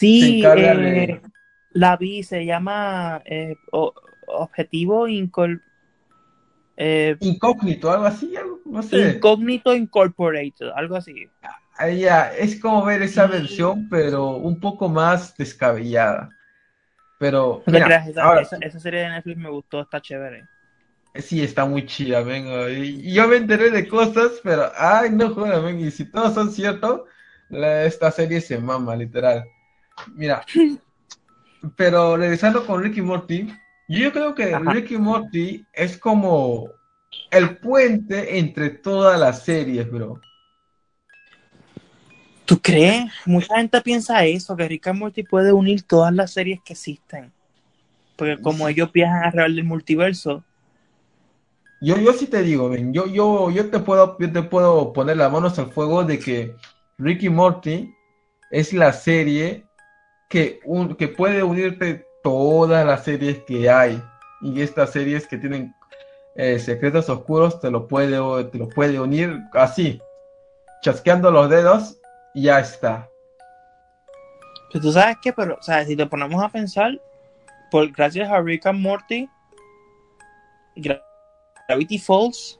Sí, eh, la vi, se llama eh, Objetivo eh, Incógnito, algo así, no sé. Incógnito Incorporated, algo así. Ah, ya, es como ver esa versión, pero un poco más descabellada. Pero. esa, serie de Netflix me gustó, está chévere. Sí, está muy chida, venga. Y yo me enteré de cosas, pero ay, no jodas, venga. Y si todos son ciertos, esta serie se mama, literal. Mira, pero regresando con Ricky Morty, yo creo que Ricky Morty es como el puente entre todas las series, bro. ¿Tú crees? Mucha gente piensa eso, que Ricky Morty puede unir todas las series que existen. Porque como ellos viajan alrededor del multiverso. Yo, yo sí te digo, ven, yo, yo, yo te puedo, yo te puedo poner las manos al fuego de que Ricky Morty es la serie que, un, que puede unirte todas las series que hay. Y estas series que tienen eh, secretos oscuros te lo, puede, te lo puede unir así, chasqueando los dedos y ya está. Pero tú sabes qué, pero o sea, si te ponemos a pensar, por gracias a Rick and Morty, Gravity Falls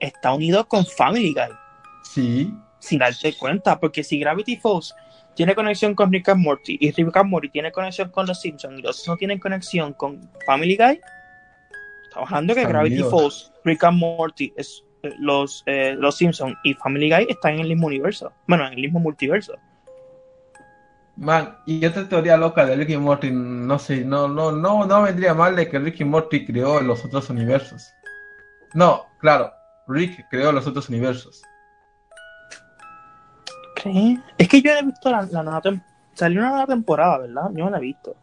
está unido con Family Guy. Sí. Sin darte cuenta, porque si Gravity Falls tiene conexión con Rick and Morty y Rick and Morty tiene conexión con los Simpsons y los no tienen conexión con Family Guy, estamos hablando que Gravity Falls, Rick and Morty, es, eh, los, eh, los Simpsons y Family Guy están en el mismo universo, bueno, en el mismo multiverso. Man, y otra teoría loca de Rick y Morty, no sé, no, no, no, no vendría mal de que Rick y Morty creó los otros universos. No, claro, Rick creó los otros universos. Es que yo no he visto la, nueva temporada. Salió una nueva temporada, ¿verdad? Yo no la he visto.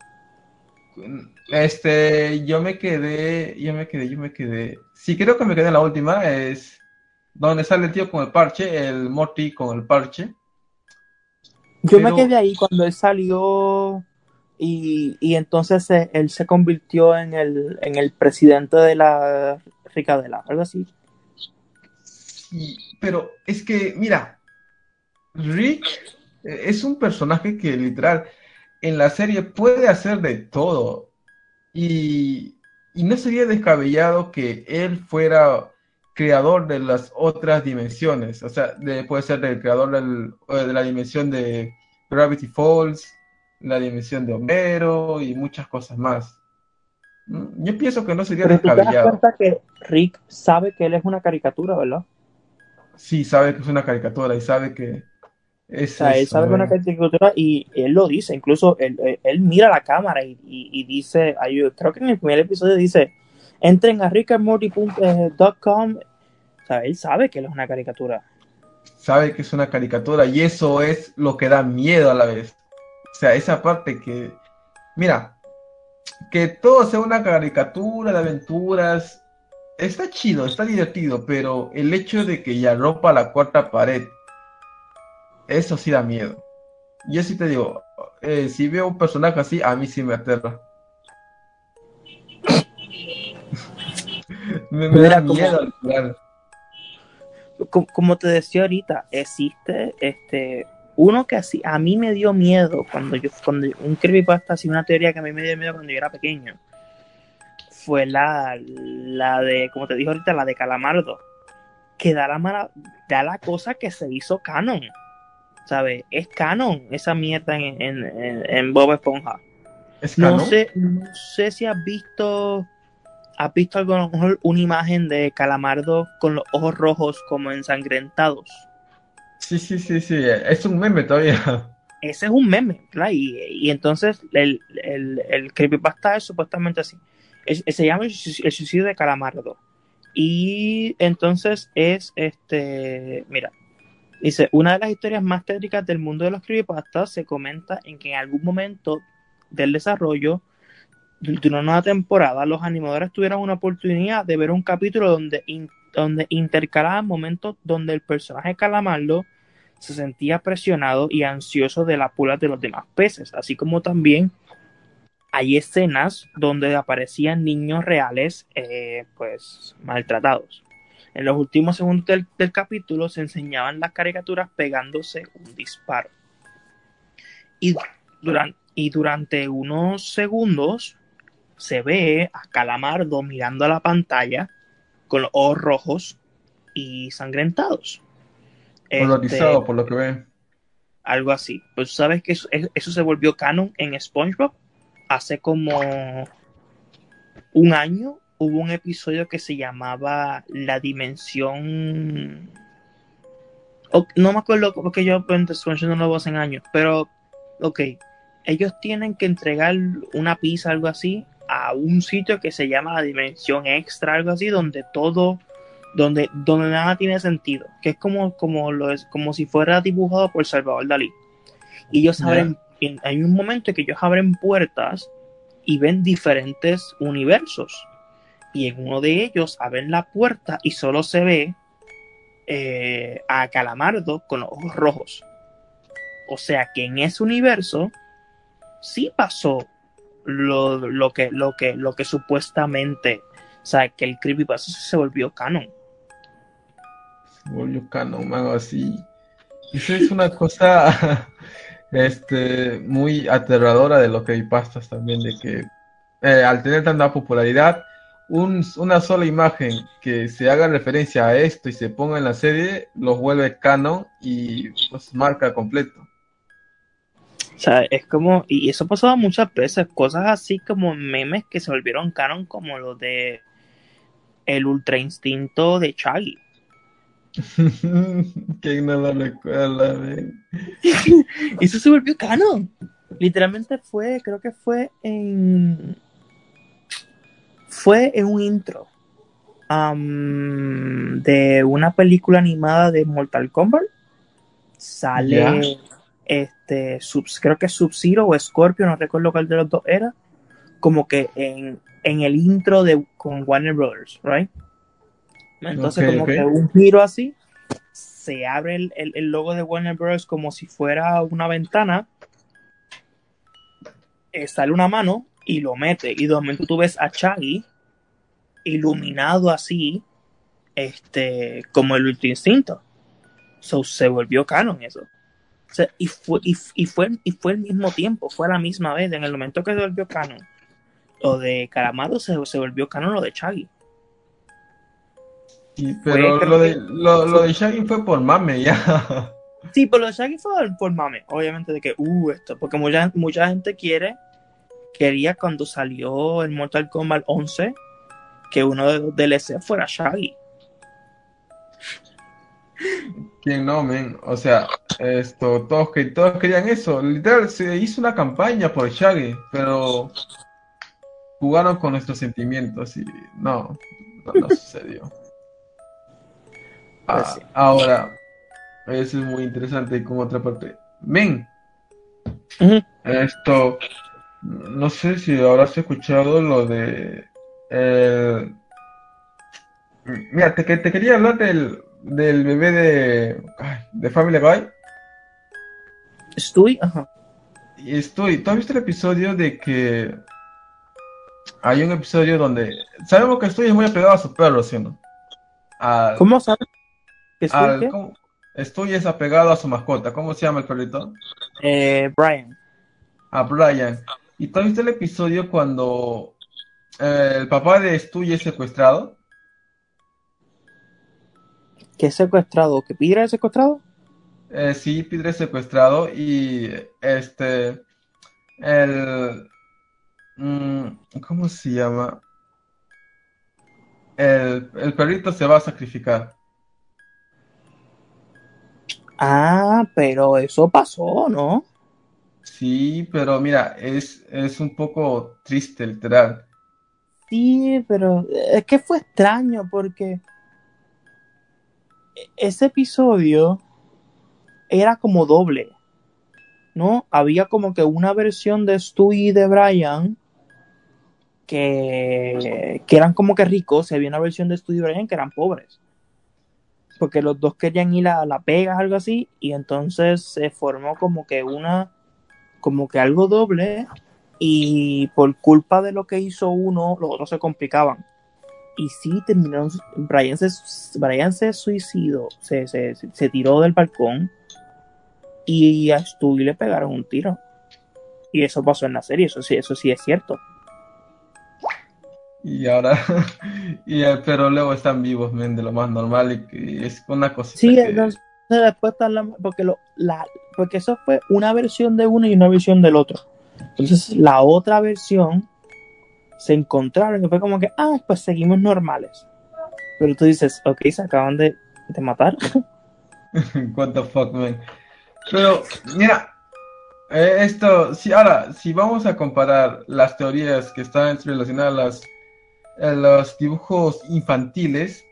Este, yo me quedé, yo me quedé, yo me quedé. Sí, creo que me quedé en la última. Es donde sale el tío con el parche, el Morty con el parche. Yo me quedé ahí cuando él salió y, y entonces él se convirtió en el, en el presidente de la Ricadela, algo así. pero es que, mira, Rick es un personaje que literal en la serie puede hacer de todo. Y, y no sería descabellado que él fuera creador de las otras dimensiones. O sea, puede ser el creador de la dimensión de Gravity Falls, la dimensión de Homero y muchas cosas más. Mm, yo pienso que no sería descabellado. ¿Te das cuenta que Rick sabe que él es una caricatura, ¿verdad? Sí, sabe que es una caricatura y sabe que es. O sea, él sabe que es una caricatura y él lo dice. Incluso él, él mira la cámara y, y, dice, creo que en el primer episodio dice: entren a rickandmorty.com. O sea, él sabe que él es una caricatura. Sabe que es una caricatura y eso es lo que da miedo a la vez. O sea, esa parte que, mira, que todo sea una caricatura de aventuras, está chido, está divertido, pero el hecho de que ya rompa la cuarta pared, eso sí da miedo. Yo sí te digo, eh, si veo un personaje así, a mí sí me aterra. (laughs) me, da miedo final. Como te decía ahorita, existe este uno que así, a mí me dio miedo cuando yo, cuando un creepypasta, así una teoría que a mí me dio miedo cuando yo era pequeño, fue la, la de, como te dijo ahorita, la de Calamardo, que da la, da la cosa que se hizo canon, ¿sabes? Es canon esa mierda en, en, en, Bob Esponja. no sé, no sé si has visto, has visto a lo mejor una imagen de Calamardo con los ojos rojos como ensangrentados. Sí, sí, sí, sí, es un meme todavía. Ese es un meme, ¿verdad? Y, entonces el, el, el, creepypasta es supuestamente así. se llama el, suicidio de Calamardo. Y entonces es, este, mira, dice, una de las historias más tétricas del mundo de los creepypastas se comenta en que en algún momento del desarrollo de una nueva temporada, los animadores tuvieron una oportunidad de ver un capítulo donde, donde intercalaban momentos donde el personaje Calamardo se sentía presionado y ansioso de la pula de los demás peces, así como también hay escenas donde aparecían niños reales eh, pues maltratados. En los últimos segundos del, capítulo se enseñaban las caricaturas pegándose un disparo. Y durante, y durante unos segundos se ve a Calamardo mirando a la pantalla con los ojos rojos y sangrentados. Polarizado este, por lo que ve. Algo así. Pues sabes que eso, se volvió canon en SpongeBob hace como un año. Hubo un episodio que se llamaba La Dimensión. no me acuerdo porque yo en SpongeBob no lo hace años, pero ok. Ellos tienen que entregar una pizza, algo así, a un sitio que se llama la Dimensión Extra, algo así, donde todo donde, donde nada tiene sentido, que es como, como, lo es, como si fuera dibujado por Salvador Dalí. Y ellos abren, hay un momento en que ellos abren puertas y ven diferentes universos. Y en uno de ellos abren la puerta y solo se ve eh, a Calamardo con los ojos rojos. O sea que en ese universo sí pasó lo, lo, que, lo, que, lo que supuestamente, o sea, que el creepypasta se volvió canon volvió canon, así. Eso es una cosa (laughs) este, muy aterradora de lo que hay pastas también, de que eh, al tener tanta popularidad, una sola imagen que se haga referencia a esto y se ponga en la serie, los vuelve canon y pues marca completo. O sea, es como, y eso ha pasado muchas veces, cosas así como memes que se volvieron canon, como lo de el ultra instinto de Chaggy. (laughs) que no lo recuerda, (laughs) Eso se volvió canon. Literalmente fue, creo que fue en. Fue en un intro de una película animada de Mortal Kombat. Sale este creo que Sub-Zero o Scorpio, no recuerdo cuál de los dos era. Como que en, en el intro de con Warner Brothers, right? Entonces, como que un giro así, se abre el, el- el logo de Warner Bros. como si fuera una ventana, eh, sale una mano y lo mete. Y de momento tú ves a Shaggy iluminado así, este, como el Ultra Instinto. So, se volvió canon eso. O sea, y, fue, y, y fue, y fue el mismo tiempo, fue a la misma vez. En el momento que se volvió canon, lo de Calamaro se, se volvió canon lo de Shaggy. Sí, pero lo de, que- lo, lo de Shaggy fue por mame, ya. (laughs) Sí, pero lo de Shaggy fue por mame, obviamente, de que, uh, esto, porque mucha, mucha gente quiere, quería cuando salió el Mortal Kombat 11, que uno de los DLC fuera Shaggy. ¿Quién no, men? O sea, esto, todos, que, todos querían eso. Literal, se hizo una campaña por Shaggy, pero jugaron con nuestros sentimientos y no, no, no (laughs) sucedió. Pues Ah, sí. ahora, eso es muy interesante con otra parte. Men, esto, no sé si habrás escuchado lo de... el- Mira, te, que- te quería hablar del, del bebé de, ay, de Family Guy. Estoy, ajá. Estoy, ¿tú has visto el episodio de que hay un episodio donde sabemos que estoy muy apegado a su perro, ¿sí o no? Al- ¿Cómo sabes al-? ¿cómo? Estoy es apegado a su mascota. ¿Cómo se llama el perrito? Eh, Brian. A Brian. ¿Y tú has visto el episodio cuando eh, el papá de Stu es secuestrado? ¿Qué secuestrado? ¿Que Pidra es secuestrado? Eh, sí, Peter es secuestrado y este, el, mm, ¿cómo se llama? El, el perrito se va a sacrificar. Ah, pero eso pasó, ¿no? Sí, pero mira, es, es un poco triste, literal. Sí, pero es que fue extraño porque ese episodio era como doble, ¿no? Había como que una versión de Stu y de Brian que, que eran como que ricos y había una versión de Stu y Brian que eran pobres. Porque los dos querían ir a la pega, algo así, y entonces se formó como que una, como que algo doble, y por culpa de lo que hizo uno, los otros se complicaban. Y sí, terminaron, Brian se, Brian se suicidó, se, se, se tiró del balcón, y a Stu le pegaron un tiro. Y eso pasó en la serie, eso sí, eso sí es cierto. Y ahora, (laughs) y, eh, pero luego están vivos, men, de lo más normal y es una cosita Sí, que... entonces después están porque lo, la, porque eso fue una versión de uno y una versión del otro. Entonces la otra versión se encontraron y fue como que, ah, pues seguimos normales. Pero tú dices, ok, se acaban de, de matar. (laughs) What the fuck, man. Pero, mira, eh, esto, si ahora, si vamos a comparar las teorías que están relacionadas a los dibujos infantiles,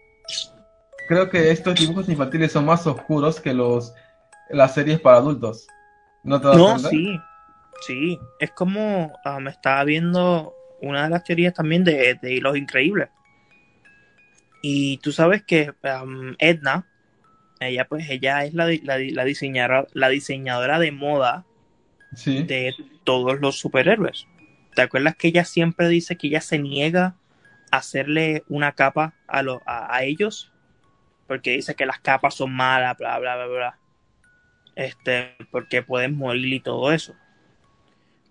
creo que estos dibujos infantiles son más oscuros que los las series para adultos. ¿No te das No, sí, sí. Es como me estaba viendo una de las teorías también de, de Los Increíbles. Y tú sabes que um, Edna, ella pues ella es la, la, la diseñadora, la diseñadora de moda Sí. de todos los superhéroes. ¿Te acuerdas que ella siempre dice que ella se niega a hacerle una capa a, lo- a, a ellos? Porque dice que las capas son malas, bla, bla, bla, bla. Este, porque pueden morir y todo eso.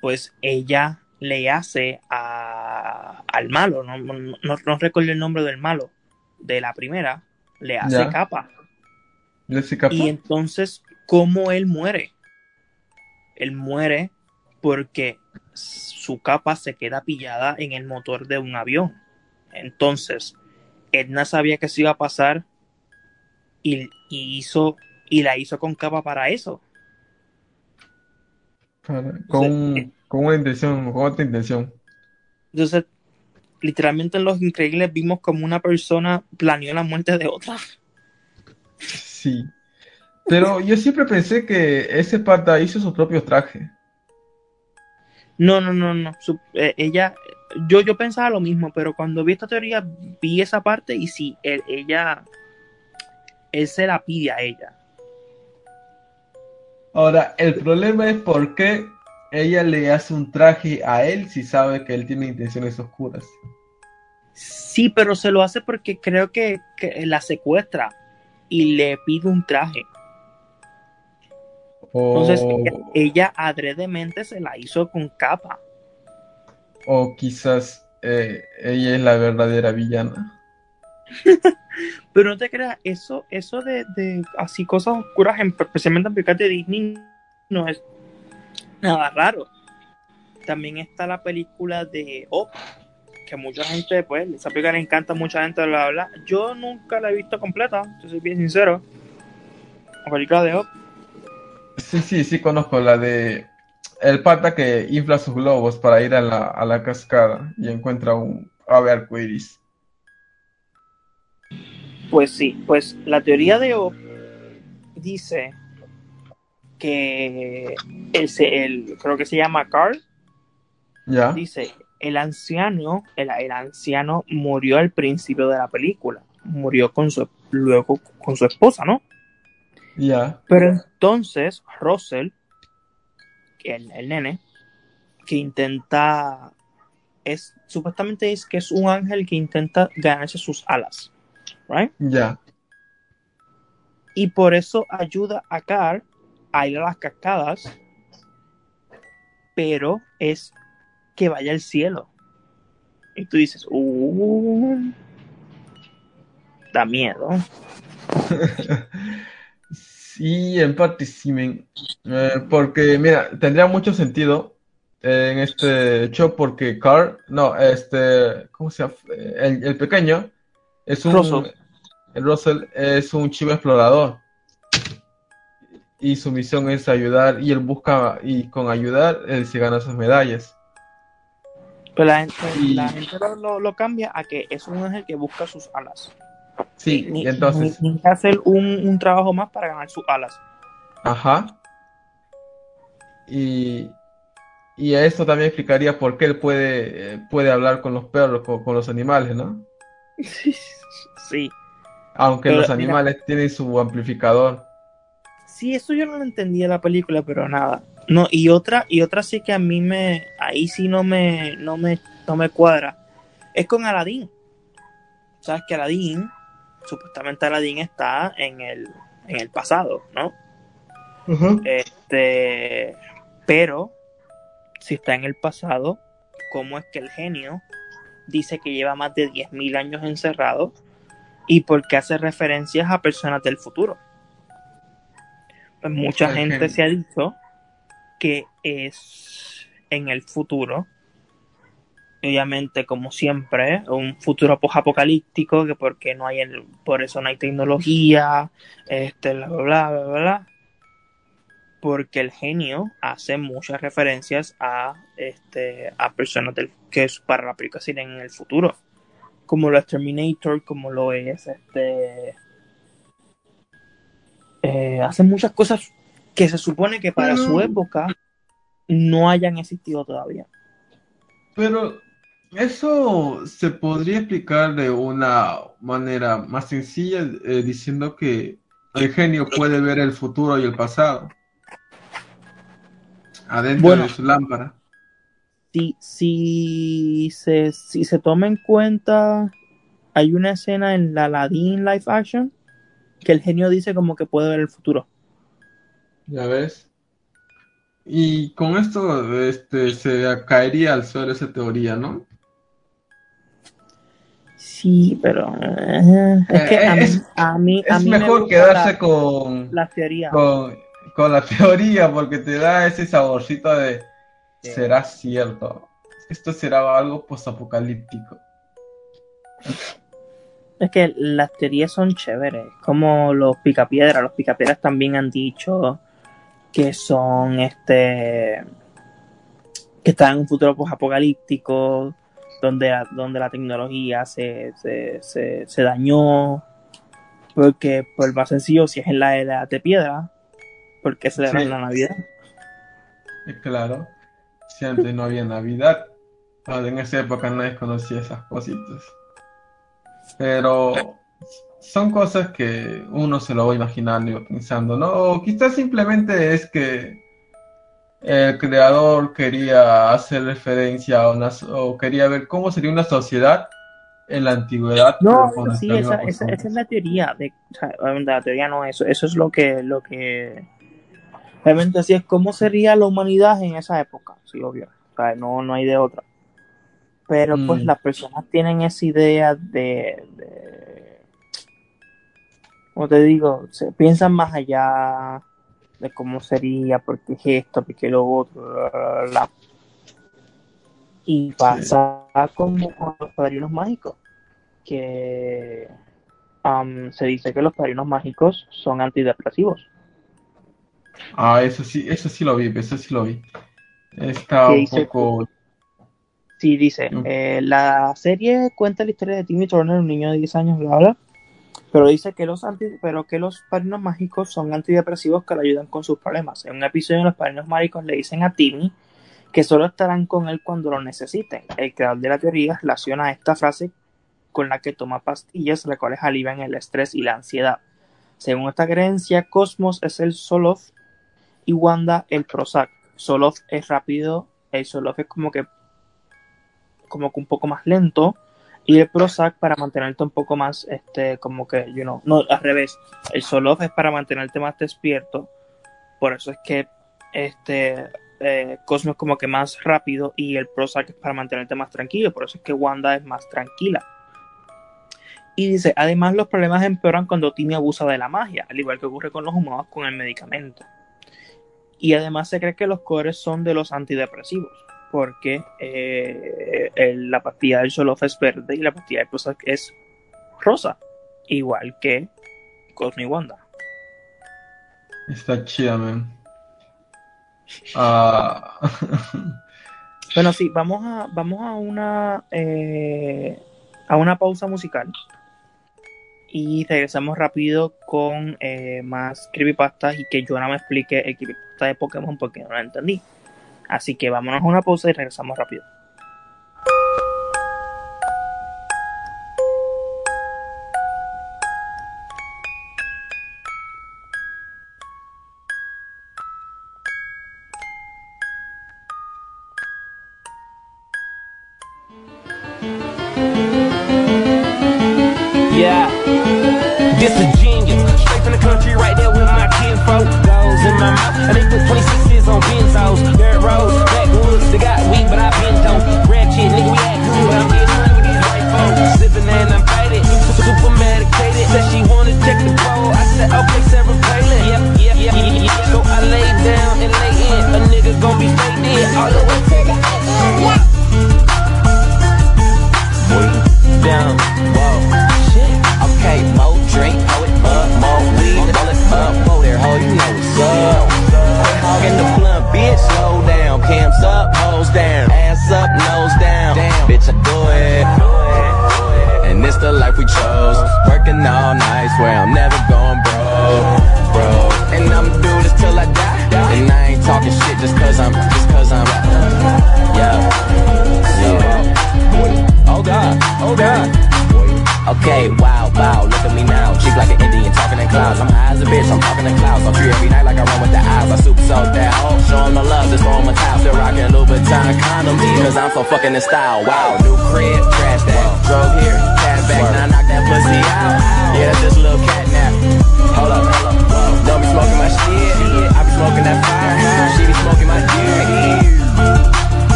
Pues ella le hace a, al malo, no, no, no- recuerdo el nombre del malo, de la primera, le hace Ya. capa. Jessica Y entonces, ¿cómo él muere? Él muere porque su capa se queda pillada en el motor de un avión. Entonces, Edna sabía que eso iba a pasar y, y hizo y la hizo con capa para eso. Con, con una intención, con otra intención. Entonces, literalmente en Los Increíbles vimos como una persona planeó la muerte de otra. Sí. Pero yo siempre pensé que ese pata hizo su propio traje. No, no, no, no. Su- eh, ella, yo, yo pensaba lo mismo, pero cuando vi esta teoría vi esa parte y sí, él, ella, él se la pide a ella. Ahora, el problema es por qué ella le hace un traje a él si sabe que él tiene intenciones oscuras. Sí, pero se lo hace porque creo que, que la secuestra y le pide un traje. Entonces ella adredemente se la hizo con capa. o quizás eh, ella es la verdadera villana. (laughs) Pero no te creas, eso, eso de, de así cosas oscuras, en- especialmente en películas de Disney, no es nada raro. También está la película de Up, que mucha gente, pues, esa película le encanta a mucha gente, bla, bla. Yo nunca la he visto completa, yo soy bien sincero. La película de Up. Sí, sí, sí conozco la de el pata que infla sus globos para ir a la, a la cascada y encuentra un ave arcoíris. Pues sí, pues la teoría de Up dice que el, el- creo que se llama Carl, ¿Ya? dice el anciano, el, el anciano murió al principio de la película, murió con su luego con su esposa, ¿no? Ya. Pero entonces Russell, que el, el nene, que intenta es supuestamente es que es un ángel que intenta ganarse sus alas, right? Ya. y por eso ayuda a Carl a ir a las cascadas, pero es que vaya al cielo. Y tú dices, uh, da miedo. (laughs) Sí, en parte sí, men. Eh, porque, mira, tendría mucho sentido eh, en este show porque Carl, no, este, ¿cómo se llama? Eh, El, el pequeño es un, Russell. el Russell es un chivo explorador y su misión es ayudar y él busca y con ayudar él se gana sus medallas. Pero la gente, Y- la gente lo, lo- cambia a que es un ángel que busca sus alas. Sí, Ni, y entonces, ni- ni hacer un, un trabajo más para ganar sus alas. ajá. Y, y a esto también explicaría por qué él puede, eh, puede hablar con los perros, con, con los animales, ¿no? (laughs) sí. Aunque Pero, los mira. animales tienen su amplificador. Sí, eso yo no lo entendía de la película, pero nada. No, y otra, y otra sí que a mí me, ahí sí no me, no me, no me cuadra. Es con Aladdin. Sabes que Aladdin, supuestamente Aladdin está en el, en el pasado, ¿no? Este, pero si está en el pasado, ¿cómo es que el genio dice que lleva más de 10.000 años encerrado y por qué hace referencias a personas del futuro? Pues mucha gente se ha dicho que es en el futuro, obviamente como siempre, un futuro apocalíptico, que porque no hay el- por eso no hay tecnología, este, bla, bla, bla, bla, bla, porque el genio hace muchas referencias a este a personas del, que es para la película en el futuro. Como lo es Terminator como lo es este eh, hace muchas cosas que se supone que para Pero- su época no hayan existido todavía. Pero eso se podría explicar de una manera más sencilla, eh, diciendo que el genio puede ver el futuro y el pasado adentro Bueno. de su lámpara. si, si, se, si se toma en cuenta, hay una escena en la Aladdin live action que el genio dice como que puede ver el futuro. ¿Ya ves? Y con esto este, se caería al suelo esa teoría, ¿no? Sí, pero eh, es que a mí, Es- a mí, a Es mí mejor quedarse la, con, la teoría. con, con la (laughs) teoría porque te da ese saborcito de Sí. será cierto. Esto será algo postapocalíptico. Es que las teorías son chéveres, como los picapiedras. Los picapiedras también han dicho que son este que están en un futuro apocalíptico donde, la- donde la tecnología se, se, se, se dañó. Porque, por más sencillo, si es en la edad de piedra, ¿por qué celebran Sí. la Navidad? Eh, Claro. si antes no había Navidad. En esa época nadie conocía esas cositas. Pero son cosas que uno se lo va imaginando y pensando, ¿no? O quizás simplemente es que el creador quería hacer referencia a una, o quería ver cómo sería una sociedad en la antigüedad. No, sí, esa, esa, es la teoría. De, la teoría no, eso, eso es lo que, lo que realmente así es cómo sería la humanidad en esa época, sí, obvio. no, no hay de otra. Pero pues mm. las personas tienen esa idea de, de, como te digo, se piensan más allá de cómo sería, por qué es esto, por qué lo otro, y pasa como con los padrinos mágicos, que se dice que los padrinos mágicos son antidepresivos. Ah, eso sí, eso sí lo vi, eso sí lo vi. Está un poco... Sí, dice, eh, la serie cuenta la historia de Timmy Turner, un niño de 10 años, bla, bla, pero dice que los, anti, pero que los padrinos mágicos son antidepresivos que le ayudan con sus problemas. En un episodio, los padrinos mágicos le dicen a Timmy que solo estarán con él cuando lo necesiten. El creador de la teoría relaciona esta frase con la que toma pastillas, las cuales alivian el estrés y la ansiedad. Según esta creencia, Cosmos es el Solof y Wanda el Prozac. Solof es rápido, el Solof es como que como que un poco más lento y el Prozac para mantenerte un poco más este como que you know, no al revés el Solof es para mantenerte más despierto por eso es que este eh, Cosmo es como que más rápido y el Prozac es para mantenerte más tranquilo por eso es que Wanda es más tranquila y dice, además los problemas empeoran cuando Timmy abusa de la magia, al igual que ocurre con los humanos con el medicamento. Y además se cree que los cores son de los antidepresivos, porque eh, la pastilla del Solof es verde y la pastilla del Prozac es rosa, igual que Cosmo y Wanda. Está chida, man. Ah. (laughs) bueno, sí, vamos a, vamos a una eh, a una pausa musical y regresamos rápido con eh, más creepypastas y que yo no me explique el creepypasta de Pokémon porque no lo entendí. Así que vámonos a una pausa y regresamos rápido.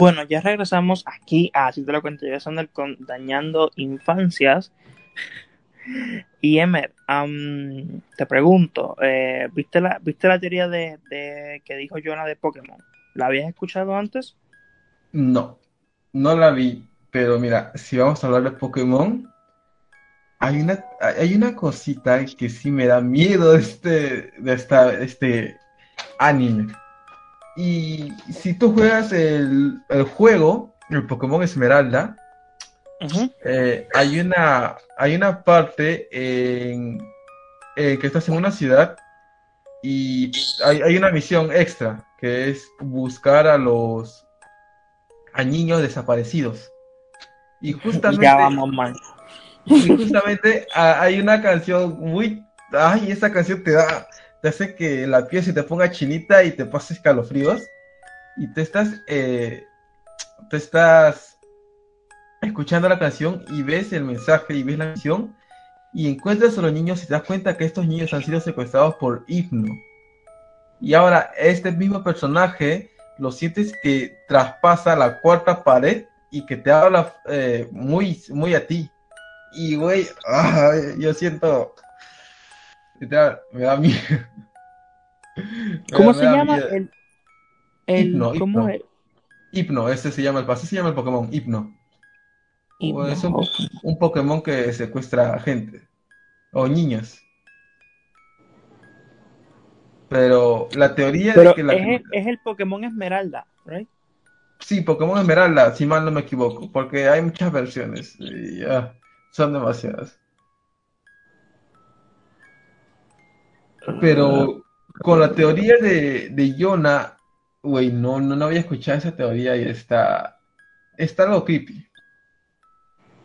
Bueno, ya regresamos aquí a Si te lo cuento yo, Sander, con Dañando Infancias. Y Emer. te pregunto, eh, ¿viste, la, ¿viste la teoría de, de que dijo Jonah de Pokémon? ¿La habías escuchado antes? No, no la vi, pero mira, si vamos a hablar de Pokémon, hay una, hay una cosita que sí me da miedo de este, de esta, este anime. Y si tú juegas el, el juego, el Pokémon Esmeralda, eh, hay una, hay una parte en, eh, que estás en una ciudad y hay, hay una misión extra que es buscar a los a niños desaparecidos. Y justamente, Ya vamos mal. y justamente ah, hay una canción muy, ay, esa canción te da, te hace que la piel se te ponga chinita y te pase escalofríos y te estás, eh, te estás escuchando la canción y ves el mensaje y ves la canción y encuentras a los niños y te das cuenta que estos niños han sido secuestrados por Hipno. Y ahora este mismo personaje lo sientes que traspasa la cuarta pared y que te habla eh, muy, muy a ti. Y güey, ah, yo siento... Me da, me da miedo. (laughs) ¿Cómo se me llama el, el Hipno, ¿cómo Hipno. es? Hipno, este se llama el, así se llama el Pokémon, Hipno. Hipno, es un, un Pokémon que secuestra a gente o niños. Pero la teoría Pero de que la es, el- es el Pokémon Esmeralda, ¿right? sí, Pokémon Esmeralda, si mal no me equivoco, porque hay muchas versiones y ya, son demasiadas. Pero con la teoría de, de Yona, güey, no, no, no había escuchado esa teoría y está, está algo creepy.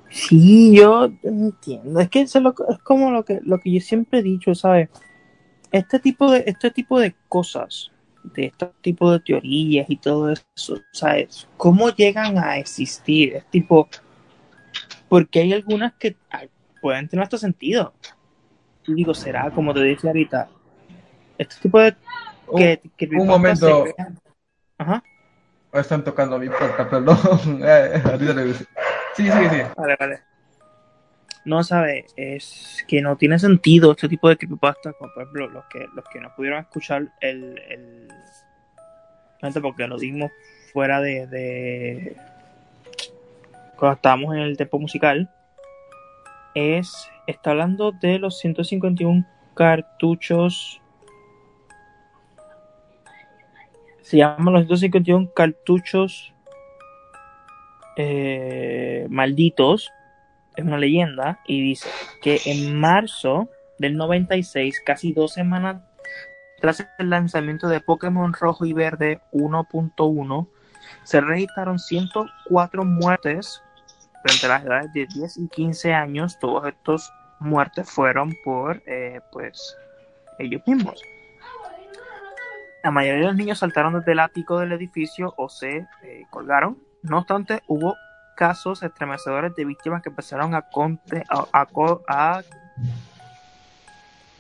Sí, yo entiendo. Es que eso es, lo- es como lo que, lo que yo siempre he dicho, ¿sabes? Este tipo de, este tipo de cosas, de este tipo de teorías y todo eso, ¿sabes? ¿Cómo llegan a existir? Es tipo, porque hay algunas que ay, pueden tener hasta sentido. Y digo, será, como te dije ahorita, este tipo de... Un, Que, un momento. Ajá, están tocando mi puerta, perdón. (laughs) Eh. Sí, sí, sí. vale, vale. No, sabe, es que no tiene sentido este tipo de creepypasta, como por ejemplo los que, los que no pudieron escuchar el, el porque lo dimos fuera de, de cuando estábamos en el tiempo musical, es, está hablando de los 151 cartuchos, se llaman los 151 cartuchos eh, malditos, es una leyenda, y dice que en marzo del 96, casi dos semanas tras el lanzamiento de Pokémon Rojo y Verde 1.1, se registraron 104 muertes entre las edades de 10 y 15 años. Todas estas muertes fueron por, eh, pues, ellos mismos. La mayoría de los niños saltaron desde el ático del edificio o se eh, colgaron. No obstante, hubo casos estremecedores de víctimas que empezaron a, conte- a, a a-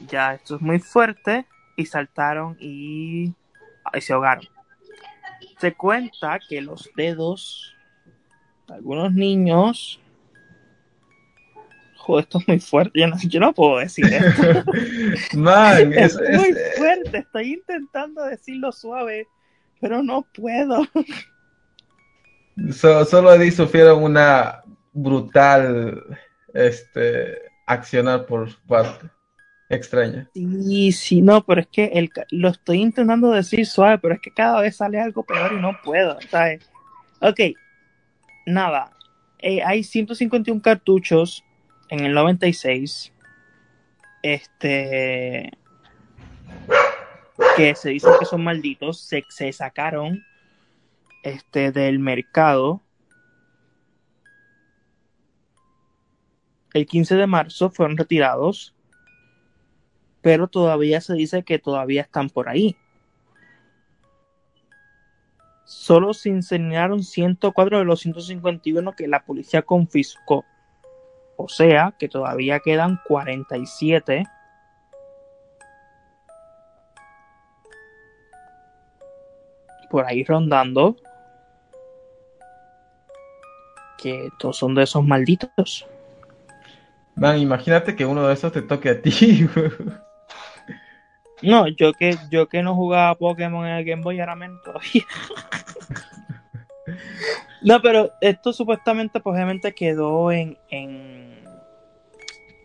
ya esto es muy fuerte y saltaron y, y se ahogaron. Se cuenta que los dedos de algunos niños Joder, esto es muy fuerte. Yo no, yo no puedo decir esto. (laughs) Man, es, es muy es- fuerte. Estoy intentando decirlo suave, pero no puedo. so- solo ahí sufrieron una brutal este, accionar por su parte. Extraña. Sí, sí, no, pero es que el, lo estoy intentando decir suave, pero es que cada vez sale algo peor y no puedo, ¿sabes? Ok, nada. Eh, hay 151 cartuchos en el 96. Este. Que se dicen que son malditos. Se, se sacaron este, del mercado. El 15 de marzo fueron retirados pero todavía se dice que todavía están por ahí. Solo se incineraron 104 de los 151 que la policía confiscó. O sea que todavía quedan 47. Por ahí rondando. Que todos son de esos malditos. Man, imagínate que uno de esos te toque a ti. (laughs) No, yo que, yo que no jugaba Pokémon en el Game Boy ahora menos (laughs) todavía. no, pero esto supuestamente, pues obviamente quedó en, en,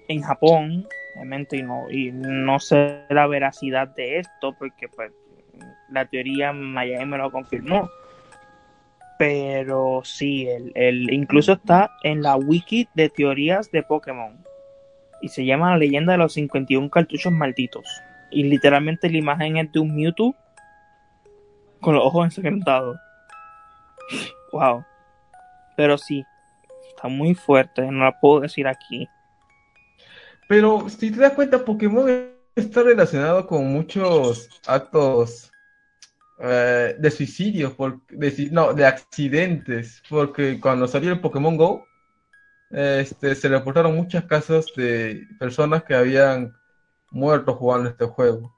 en Japón, obviamente, y no, y no sé la veracidad de esto, porque pues la teoría Miami me lo confirmó. Pero sí, el, el, incluso está en la wiki de teorías de Pokémon. Y se llama La leyenda de los 51 cartuchos malditos. Y literalmente la imagen es de un Mewtwo con los ojos ensangrentados. Wow. Pero sí, está muy fuerte, no la puedo decir aquí. Pero si te das cuenta, Pokémon está relacionado con muchos actos eh, de suicidios, por, de, no, de accidentes, porque cuando salió el Pokémon Go, este, se reportaron muchos casos de personas que habían muerto jugando este juego.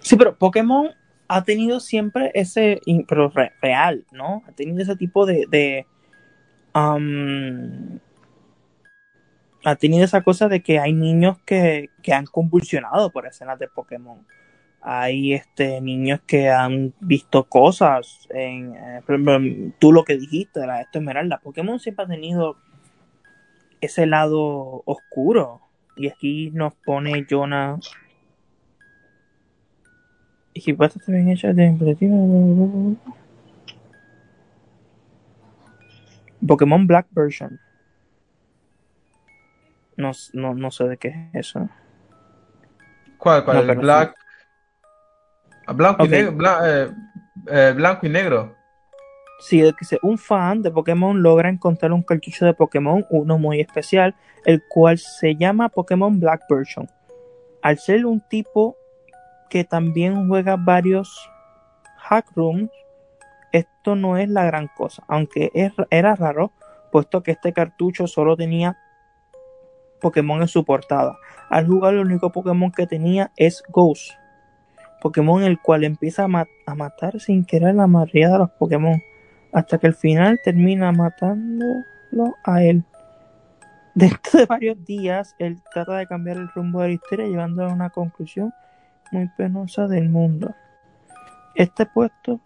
Sí, pero Pokémon ha tenido siempre ese, pero re, real, ¿no? Ha tenido ese tipo de, ha tenido esa cosa de que hay niños que, que han convulsionado por escenas de Pokémon. Hay este niños que han visto cosas en, eh, tú lo que dijiste, la esto Esmeralda. Pokémon siempre ha tenido ese lado oscuro. Y aquí nos pone Jonah. Y pasa también hecha de Pokémon Black Version. No, no, no sé de qué es eso. ¿Cuál? cuál? No, el Black. Ah, Blanco, Ok. y negro, bla- eh, eh, blanco y negro. Se- un fan de Pokémon logra encontrar un cartucho de Pokémon, uno muy especial, el cual se llama Pokémon Black Version. Al ser un tipo que también juega varios hack rooms, esto no es la gran cosa, aunque era raro, puesto que este cartucho solo tenía Pokémon en su portada. Al jugar, el único Pokémon que tenía es Ghost, Pokémon el cual empieza a, ma- a matar sin querer la mayoría de los Pokémon, hasta que al final termina matándolo a él. (laughs) Dentro de varios días, él trata de cambiar el rumbo de la historia, llevándolo a una conclusión muy penosa del mundo. Este puesto.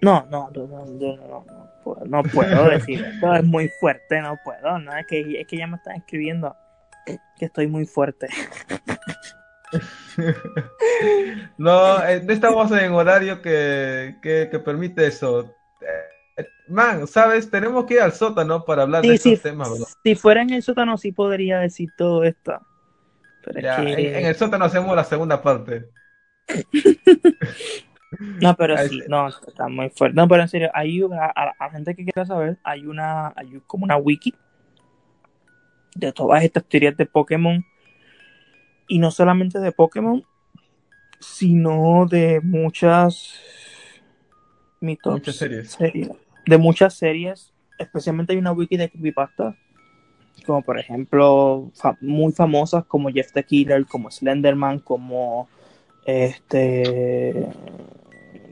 No, no, no, no, no, no, no puedo, no puedo (laughs) decir esto, es muy fuerte, no puedo, no, es que, es que ya me están escribiendo que estoy muy fuerte. (laughs) No, eh, no estamos en horario que, que, que permite eso. Man, ¿sabes? Tenemos que ir al sótano para hablar de estos sí, temas, bro. si fuera en el sótano sí podría decir todo esto. Pero Ya, es en, que... en el sótano hacemos la segunda parte. (laughs) No, pero Ahí sí, no, está muy fuerte. No, pero en serio, hay una, a, a la gente que quiera saber, hay una, hay como una wiki de todas estas teorías de Pokémon. Y no solamente de Pokémon, sino de muchas mitos, Muchas series. series. De muchas series. Especialmente hay una wiki de creepypasta. Como por ejemplo, fa- muy famosas como Jeff the Killer, como Slenderman, como este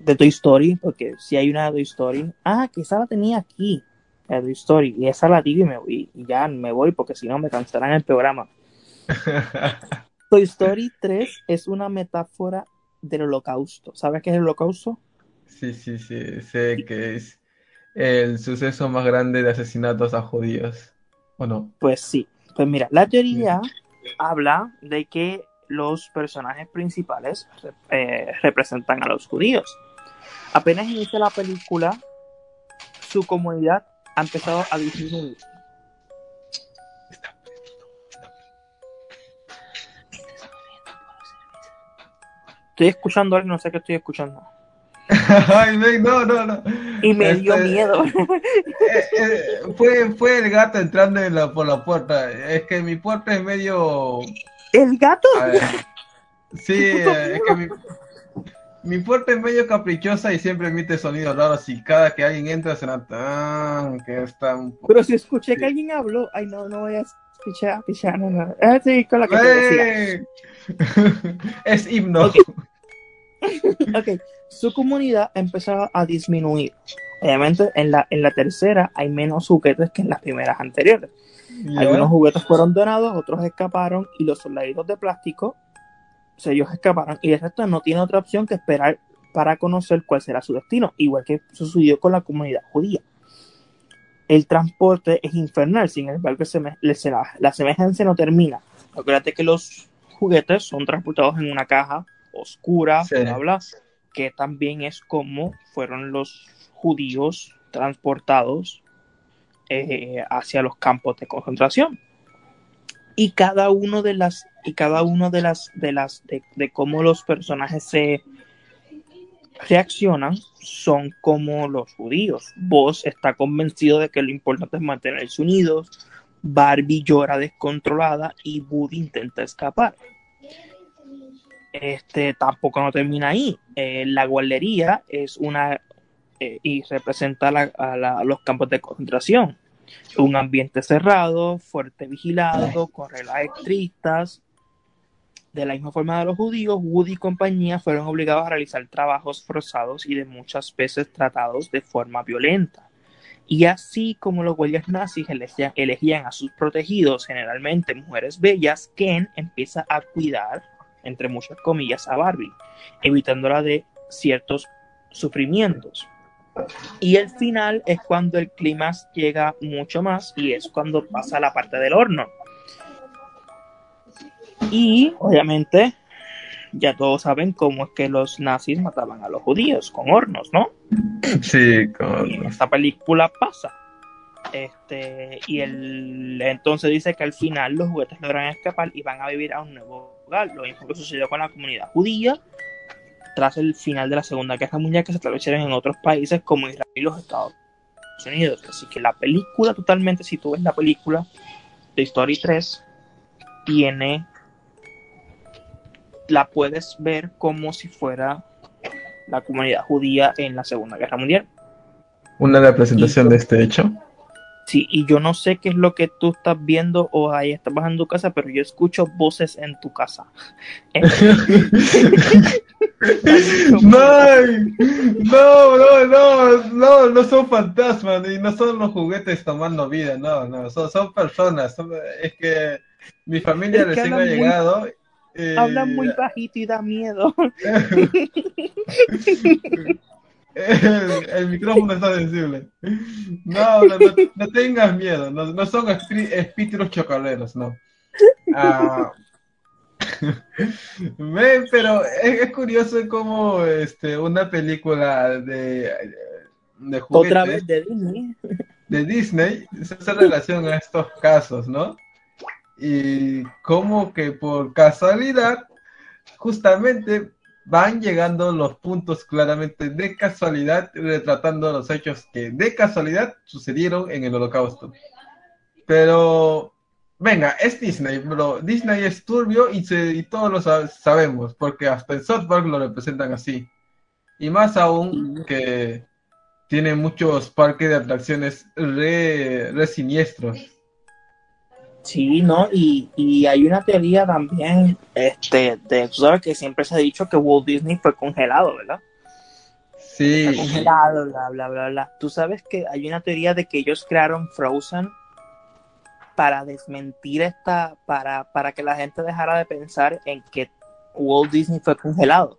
de Toy Story, porque si hay una de Toy Story, ah, que esa la tenía aquí, la de Toy Story, y esa la digo y me voy, y ya me voy porque si no me cancelarán el programa. (laughs) Toy Story 3 es una metáfora del holocausto. ¿Sabes qué es el holocausto? Sí, sí, sí, sé que es el suceso más grande de asesinatos a judíos. ¿O no? Pues sí. Pues mira, la teoría habla de que los personajes principales eh, representan a los judíos. Apenas inicia la película, su comunidad ha empezado a disminuir. Estoy escuchando algo, no sé qué estoy escuchando. (laughs) Ay, no, no, no. Y me dio Este, miedo. eh, eh, fue, fue el gato entrando en la- por la puerta. Es que mi puerta es medio. ¿El gato? ver, sí, (laughs) eh, es que mi, mi puerta es medio caprichosa y siempre emite sonidos raros. Y cada que alguien entra suena tan. que está un poco. Pero si escuché que alguien habló, ay no, no voy a escuchar, pichar, no, no. Ah, sí, con la que te decía. ¡Ey! (laughs) es himno. Ok, (laughs) su comunidad empezó a disminuir. Obviamente, en la, en la tercera hay menos juguetes que en las primeras anteriores. Algunos juguetes fueron donados, otros escaparon y los soldaditos de plástico, pues, ellos escaparon y el resto no tiene otra opción que esperar para conocer cuál será su destino, igual que sucedió con la comunidad judía. El transporte es infernal, sin embargo, se me- le- se la, la semejanza no termina. Acuérdate que los juguetes son transportados en una caja oscura, Sí. bla, bla, que también es como fueron los judíos transportados eh, hacia los campos de concentración. Y cada uno de las, y cada uno de las, de las, de, cómo los personajes se reaccionan son como los judíos. Vos está convencido de que lo importante es mantenerse unidos. Barbie llora descontrolada y Woody intenta escapar. Este tampoco no termina ahí. Eh, la guardería es una eh, y representa la- a, la- a los campos de concentración. Un ambiente cerrado, fuerte vigilado, con reglas estrictas. De la misma forma de los judíos, Woody y compañía fueron obligados a realizar trabajos forzados y de muchas veces tratados de forma violenta. Y así como los guardias nazis elegían, elegían a sus protegidos, generalmente mujeres bellas, Ken empieza a cuidar, entre muchas comillas, a Barbie, evitándola de ciertos sufrimientos. Y el final es cuando el clima llega mucho más y es cuando pasa la parte del horno. Y obviamente ya todos saben cómo es que los nazis mataban a los judíos con hornos, ¿no? Sí, con- Y en esta película pasa. Este, y el, entonces dice que al final los juguetes logran escapar y van a vivir a un nuevo Lo mismo que sucedió con la comunidad judía tras el final de la Segunda Guerra Mundial que se establecieron en otros países como Israel y los Estados Unidos. Así que la película totalmente, si tú ves la película de Story 3, tiene la puedes ver como si fuera la comunidad judía en la Segunda Guerra Mundial. una representación de este hecho. Sí, y yo no sé qué es lo que tú estás viendo o ahí estás bajando tu casa, pero yo escucho voces en tu casa. (laughs) No, (laughs) no, no, no, no, no son fantasmas ni no son los juguetes tomando vida, no, no, son, son personas. son- es que mi familia Es que recién ha muy- llegado. eh, Hablan muy bajito y da miedo. (laughs) el, (laughs) el micrófono está sensible. No, no, no, no tengas miedo, no, no son espí- espíritus chocaleros, no. Ah, (laughs) pero es, es curioso cómo este, una película de, de juguetes Otra vez de Disney. de Disney se hace relación a estos casos, ¿no? Y como que por casualidad, justamente van llegando los puntos claramente de casualidad, retratando los hechos que de casualidad sucedieron en el holocausto. Pero, venga, es Disney, bro. Disney es turbio y, se- y todos lo sab- sabemos, porque hasta en South Park lo representan así. Y más aún que tiene muchos parques de atracciones re, re siniestros. Sí, ¿no? Y, y hay una teoría también, este, de, sabes que siempre se ha dicho que Walt Disney fue congelado, ¿verdad? Sí, Está congelado, bla, bla, bla, bla. Tú sabes que hay una teoría de que ellos crearon Frozen para desmentir esta, para, para que la gente dejara de pensar en que Walt Disney fue congelado.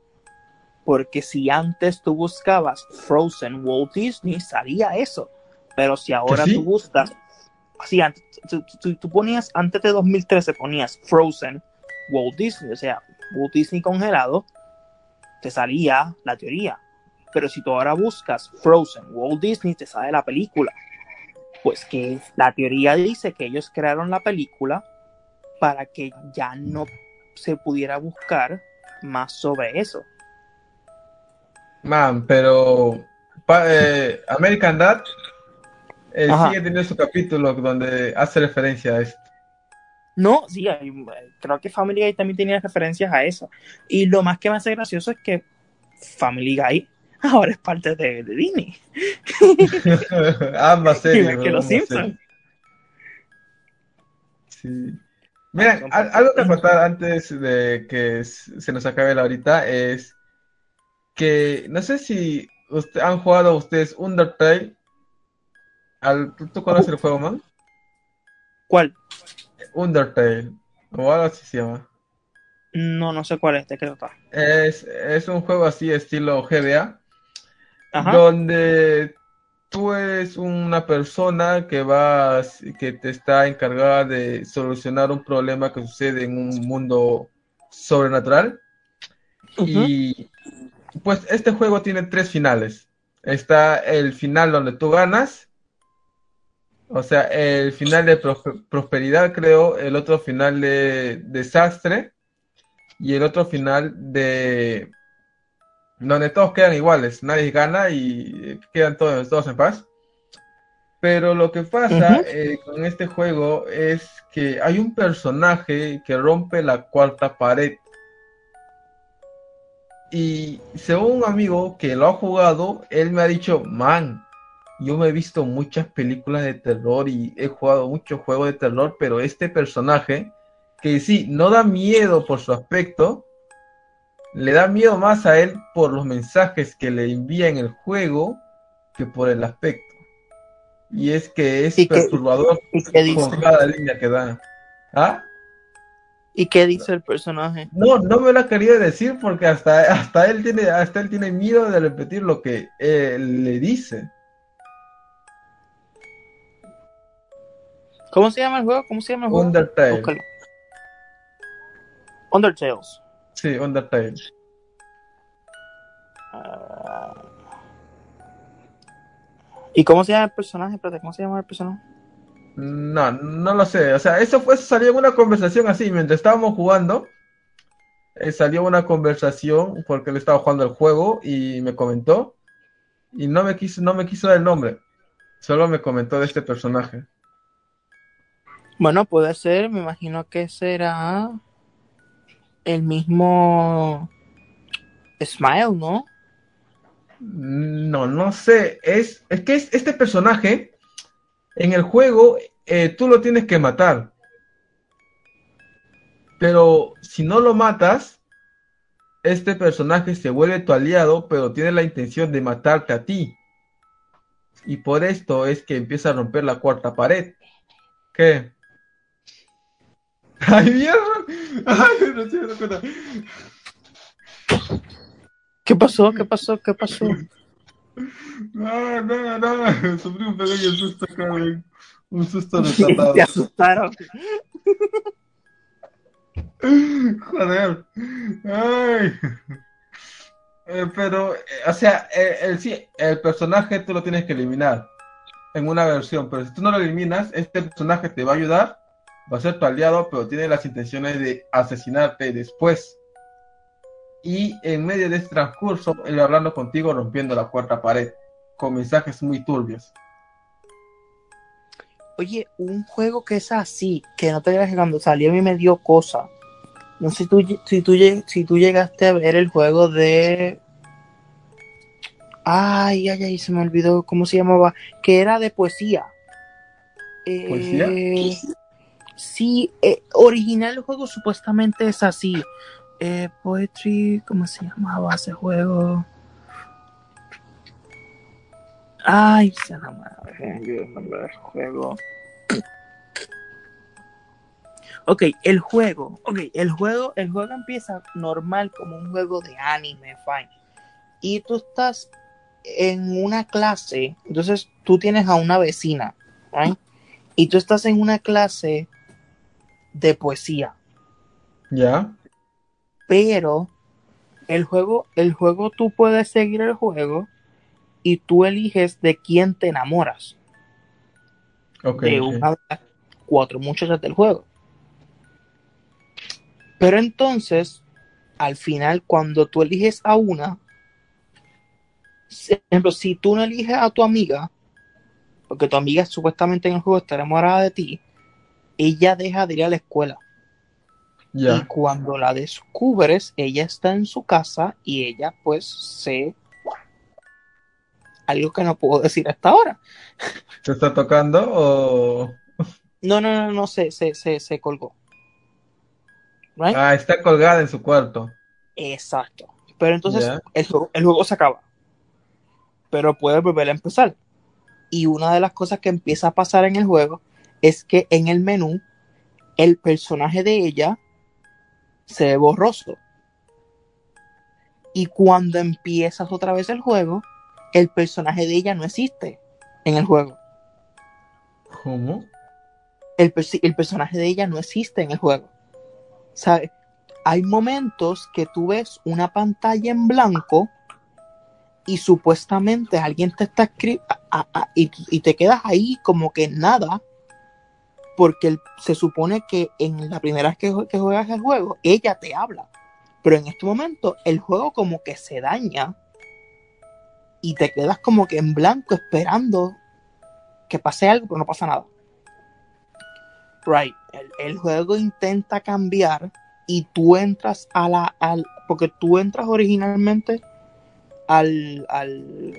Porque si antes tú buscabas Frozen Walt Disney, salía eso. Pero si ahora sí? tú buscas, sí, antes, tú, tú- ponías, antes de 2013 ponías Frozen Walt Disney, o sea, Walt Disney congelado, te salía la teoría. Pero si tú ahora buscas Frozen Walt Disney, te sale la película. Pues que la teoría dice que ellos crearon la película para que ya no se pudiera buscar más sobre eso. man, pero eh, American Dad eh, sigue teniendo su capítulo donde hace referencia a esto. No, sí, hay- creo que Family Guy también tenía referencias a eso. Y lo más que me hace gracioso es que Family Guy (laughs) ahora es parte de, de Disney. (laughs) ambas series. Igual que los Simpsons. Sí. Parte- algo que contar antes de que se nos acabe la horita es que no sé si usted, han jugado ustedes Undertale. Al, ¿tú, conoces el juego, man? ¿Cuál? Undertale, o algo así se llama. No, no sé cuál es, de qué trata. Es, es un juego así estilo GBA, Ajá. donde tú eres una persona que va, que te está encargada de solucionar un problema que sucede en un mundo sobrenatural. Y pues este juego tiene tres finales. Está el final donde tú ganas. O sea, el final de prospe- prosperidad, creo. El otro final de desastre. Y el otro final de... Donde todos quedan iguales. Nadie gana y quedan todos, todos en paz. Pero lo que pasa eh, con este juego es que hay un personaje que rompe la cuarta pared. Y según un amigo que lo ha jugado, él me ha dicho, man, yo me he visto muchas películas de terror y he jugado muchos juegos de terror, pero este personaje, que sí, no da miedo por su aspecto, le da miedo más a él por los mensajes que le envía en el juego que por el aspecto. Y es que es ¿Y qué- perturbador ¿Y qué dice? con cada línea que da. ¿Ah? ¿Y qué dice el personaje? No, no me lo ha querido decir porque hasta, hasta él tiene, hasta él tiene miedo de repetir lo que él le dice. ¿Cómo se llama el juego? ¿Cómo se llama el juego? Undertale. Búscalo. Undertales. Sí, Undertale. Ah. ¿Y cómo se llama el personaje? Espérate, ¿cómo se llama el personaje? No, no lo sé. O sea, eso fue, eso salió en una conversación así, mientras estábamos jugando. eh, salió una conversación porque él estaba jugando el juego y me comentó. Y no me quiso, no me quiso dar el nombre. Solo me comentó de este personaje. Bueno, puede ser, me imagino que será el mismo Smile, ¿no? No, no sé. Es, es que es, este personaje en el juego eh, tú lo tienes que matar. Pero si no lo matas, este personaje se vuelve tu aliado, pero tiene la intención de matarte a ti. Y por esto es que empieza a romper la cuarta pared. ¿Qué? ¡Ay, mierda! ¡Ay, no estoy dando cuenta! ¿Qué pasó? ¿Qué pasó? ¿Qué pasó? No, no, no, sufrí un pequeño susto, cabrón. Un susto (laughs) desatado. Te asustaron. Joder. Ay. Eh, pero, eh, o sea, eh, el, sí, el personaje tú lo tienes que eliminar en una versión, pero si tú no lo eliminas, este personaje te va a ayudar, va a ser tu aliado, pero tiene las intenciones de asesinarte después. Y en medio de este transcurso, él va hablando contigo rompiendo la cuarta pared, con mensajes muy turbios. Oye, un juego que es así, que no te creas que cuando salió a mí me dio cosa. No sé si tú, si tú, lleg- si tú llegaste a ver el juego de... Ay, ay, ay, se me olvidó cómo se llamaba. Que era de poesía. Eh, ¿Poesía? Sí, eh, original el juego supuestamente es así. Eh, poetry, ¿cómo se llamaba ese juego? Ay, se del juego. Ok, el juego. Ok, el juego, el juego empieza normal como un juego de anime, fine. Y tú estás en una clase, entonces tú tienes a una vecina, right? Y tú estás en una clase de poesía. ¿Ya? Pero el juego, el juego tú puedes seguir el juego y tú eliges de quién te enamoras. De una de las cuatro muchachas del juego. Pero entonces, al final, cuando tú eliges a una, por ejemplo, si tú no eliges a tu amiga, porque tu amiga supuestamente en el juego está enamorada de ti, ella deja de ir a la escuela. Y cuando la descubres, ella está en su casa y ella pues se... Algo que no puedo decir hasta ahora. ¿Te está tocando o...? No, no, no, no, se, se, se, se colgó. Right? Ah, está colgada en su cuarto. Exacto. Pero entonces el, juego, el juego se acaba. Pero puedes volver a empezar. Y una de las cosas que empieza a pasar en el juego es que en el menú el personaje de ella se ve borroso. Y cuando empiezas otra vez el juego, el personaje de ella no existe en el juego. ¿Cómo? El, el personaje de ella no existe en el juego. ¿Sabes? hay momentos que tú ves una pantalla en blanco y supuestamente alguien te está escribiendo y, y te quedas ahí como que nada porque se supone que en la primera vez que juegas el juego, ella te habla. Pero en este momento el juego como que se daña y te quedas como que en blanco esperando que pase algo, pero no pasa nada. Right. El, el juego intenta cambiar y tú entras a la... Al, porque tú entras originalmente al, al,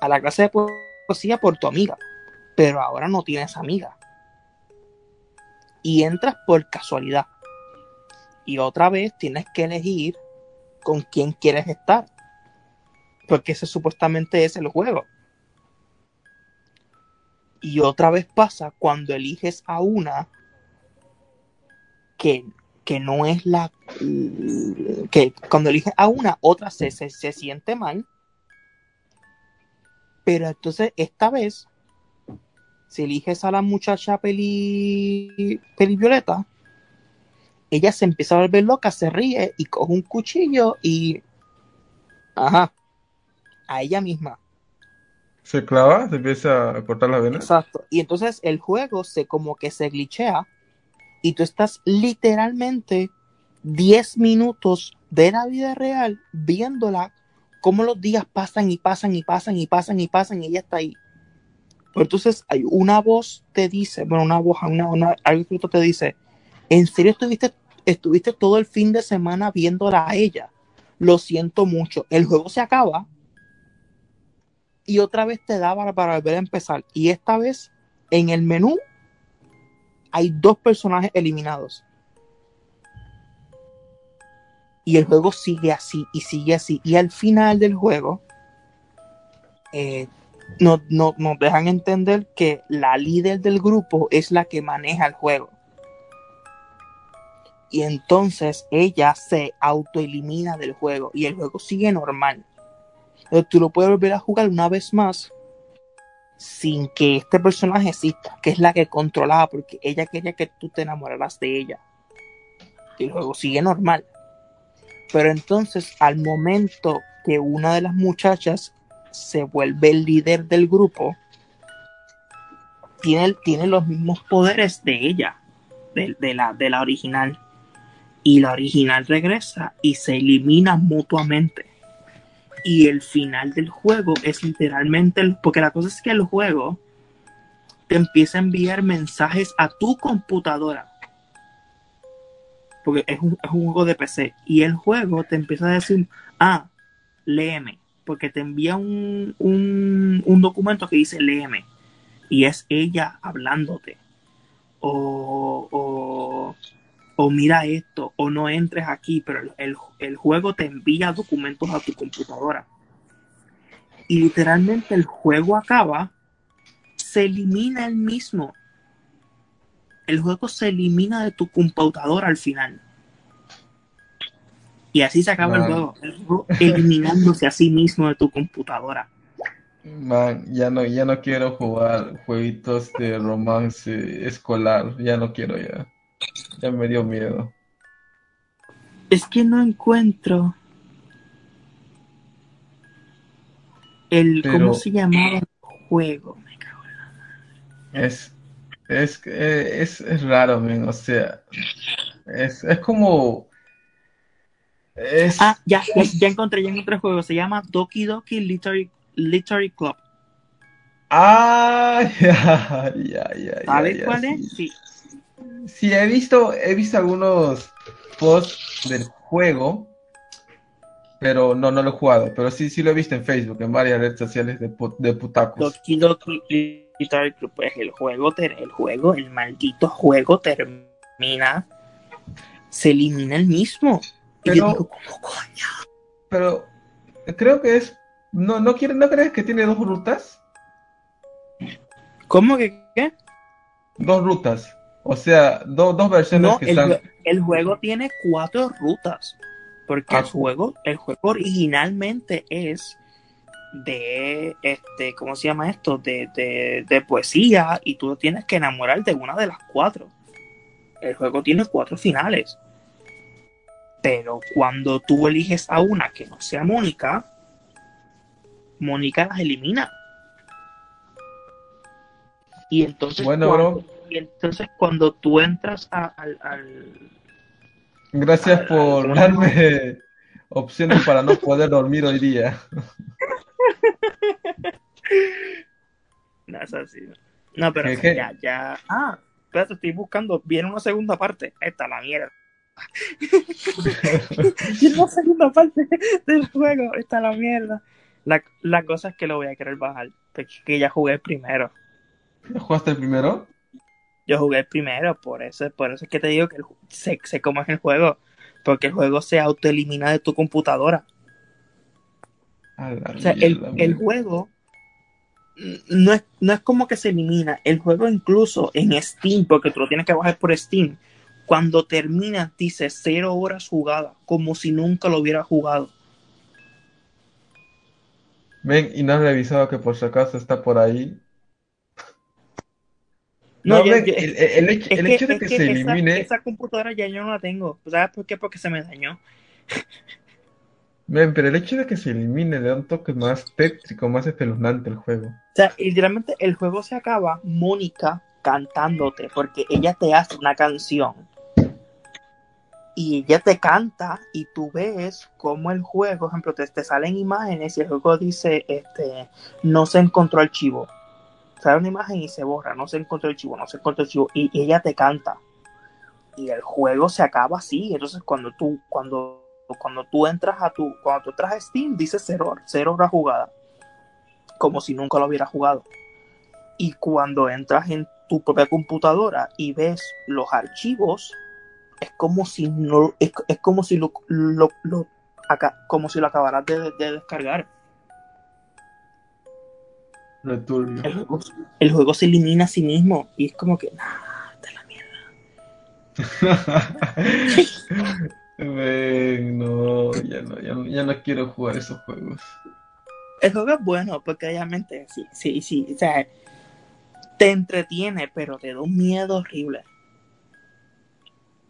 a la clase de poesía por tu amiga, pero ahora no tienes amiga y entras por casualidad. Y otra vez tienes que elegir con quién quieres estar. Porque ese supuestamente es el juego. Y otra vez pasa cuando eliges a una que, que no es la... que cuando eliges a una, otra se, se, se siente mal. Pero entonces esta vez si eliges a la muchacha peli, peli violeta, ella se empieza a volver loca, se ríe y coge un cuchillo y. Ajá. A ella misma. Se clava, se empieza a cortar las venas. Exacto. Y entonces el juego se como que se glitchea y tú estás literalmente 10 minutos de la vida real viéndola cómo los días pasan y pasan y pasan y pasan y pasan y ella está ahí. Pero entonces hay una voz te dice, bueno, una voz, una, una, te dice, ¿en serio estuviste, estuviste todo el fin de semana viéndola a ella? Lo siento mucho. El juego se acaba y otra vez te da para, para volver a empezar. Y esta vez en el menú hay dos personajes eliminados. Y el juego sigue así y sigue así. Y al final del juego eh, nos, no, nos dejan entender que la líder del grupo es la que maneja el juego. Y entonces ella se autoelimina del juego y el juego sigue normal. Tú lo puedes volver a jugar una vez más sin que este personaje exista, que es la que controlaba, porque ella quería que tú te enamoraras de ella. Y el juego sigue normal. Pero entonces, al momento que una de las muchachas se vuelve el líder del grupo, tiene, tiene los mismos poderes de ella, de, la, de la original. Y la original regresa y se elimina mutuamente. Y el final del juego es literalmente, porque la cosa es que el juego te empieza a enviar mensajes a tu computadora. Porque es un, es un juego de PC. Y el juego te empieza a decir, ah, léeme. Porque te envía un, un, un documento que dice léeme. Y es ella hablándote. O, o, o mira esto, o no entres aquí, pero el, el, el juego te envía documentos a tu computadora. Y literalmente el juego acaba, se elimina el mismo. El juego se elimina de tu computadora al final. Y así se acaba el Man. juego, el juego eliminándose a sí mismo de tu computadora. Man, ya no, ya no quiero jugar jueguitos de romance escolar. Ya no quiero ya. Ya me dio miedo. Es que no encuentro el Pero- cómo se llamaba el juego. Me cago en- Es, es, eh, es, es raro, men. O sea, es, es como. Es. Ah, ya, ya, ya encontré, ya encontré el juego. Se llama Doki Doki Literary, Literary Club. Ah, (laughs) ya, ya, ya, ¿Sabes ya, cuál sí. es? Sí. Sí, he visto, he visto algunos posts del juego, pero no, no lo he jugado. Pero sí, sí lo he visto en Facebook, en varias redes sociales de, pu- de putacos. Doki Doki Literary Club. Pues el juego, el juego, el maldito juego termina. Se elimina el mismo. Y yo Pero- digo, ¿cómo coño? Pero creo que es. ¿No, no, quiere, ¿no crees que tiene dos rutas? ¿Cómo que qué? Dos rutas. O sea, do- dos versiones No, que el, están. el juego tiene cuatro rutas. Porque Ah, el juego, el juego originalmente es de este, ¿cómo se llama esto? De, de, de poesía, y tú tienes que enamorar de una de las cuatro. El juego tiene cuatro finales. Pero cuando tú eliges a una que no sea Mónica, Mónica las elimina. Y entonces, Bueno, cuando, bro. y entonces cuando tú entras a- al, al- Gracias Al- por al- darme (laughs) opciones para no poder dormir hoy día. (laughs) No, es así. No, pero ¿Qué, sí, qué? ya, ya. Ah, espérate, estoy buscando. Viene una segunda parte. Esta la mierda. Viene una segunda parte del juego. Esta la mierda. La, la cosa es que lo voy a querer bajar. Porque es que ya jugué el primero. ¿Jugaste el primero? Yo jugué el primero, por eso, por eso es que te digo que sé, sé cómo es el juego. Porque el juego se autoelimina de tu computadora. La O sea, el, el juego no es, no es como que se elimina. El juego incluso en Steam, porque tú lo tienes que bajar por Steam, cuando termina dice cero horas jugadas, como si nunca lo hubiera jugado. Ven, y no has revisado que por si acaso está por ahí. No, No, yo- ven, yo- el, el hecho, el que, de que que se esa, elimine, esa computadora ya yo no la tengo. ¿Sabes por qué? Porque se me dañó. ven, pero el hecho de que se elimine le da un toque más tétrico, más espeluznante al juego. O sea, literalmente el juego se acaba Mónica cantándote, porque ella te hace una canción. Y ella te canta y tú ves cómo el juego, por ejemplo, te, te salen imágenes y el juego dice, este, no se encontró archivo. Sale una imagen y se borra, no se encontró archivo, no se encontró archivo. Y ella te canta. Y el juego se acaba así. Entonces cuando tú, cuando, cuando tú entras a tu, cuando tú entras a Steam, dice cero, cero hora jugada como si nunca lo hubiera jugado. Y cuando entras en tu propia computadora y ves los archivos, es como si no, es, es como si lo, lo- lo- aca- como si lo acabaras de, de descargar. Returbio. El juego, el juego se elimina a sí mismo y es como que, nah, de la mierda. (laughs) Ven, no, ya no, ya no, ya no quiero jugar esos juegos. El juego es bueno porque obviamente sí, sí, sí, o sea, te entretiene, pero te da un miedo horrible.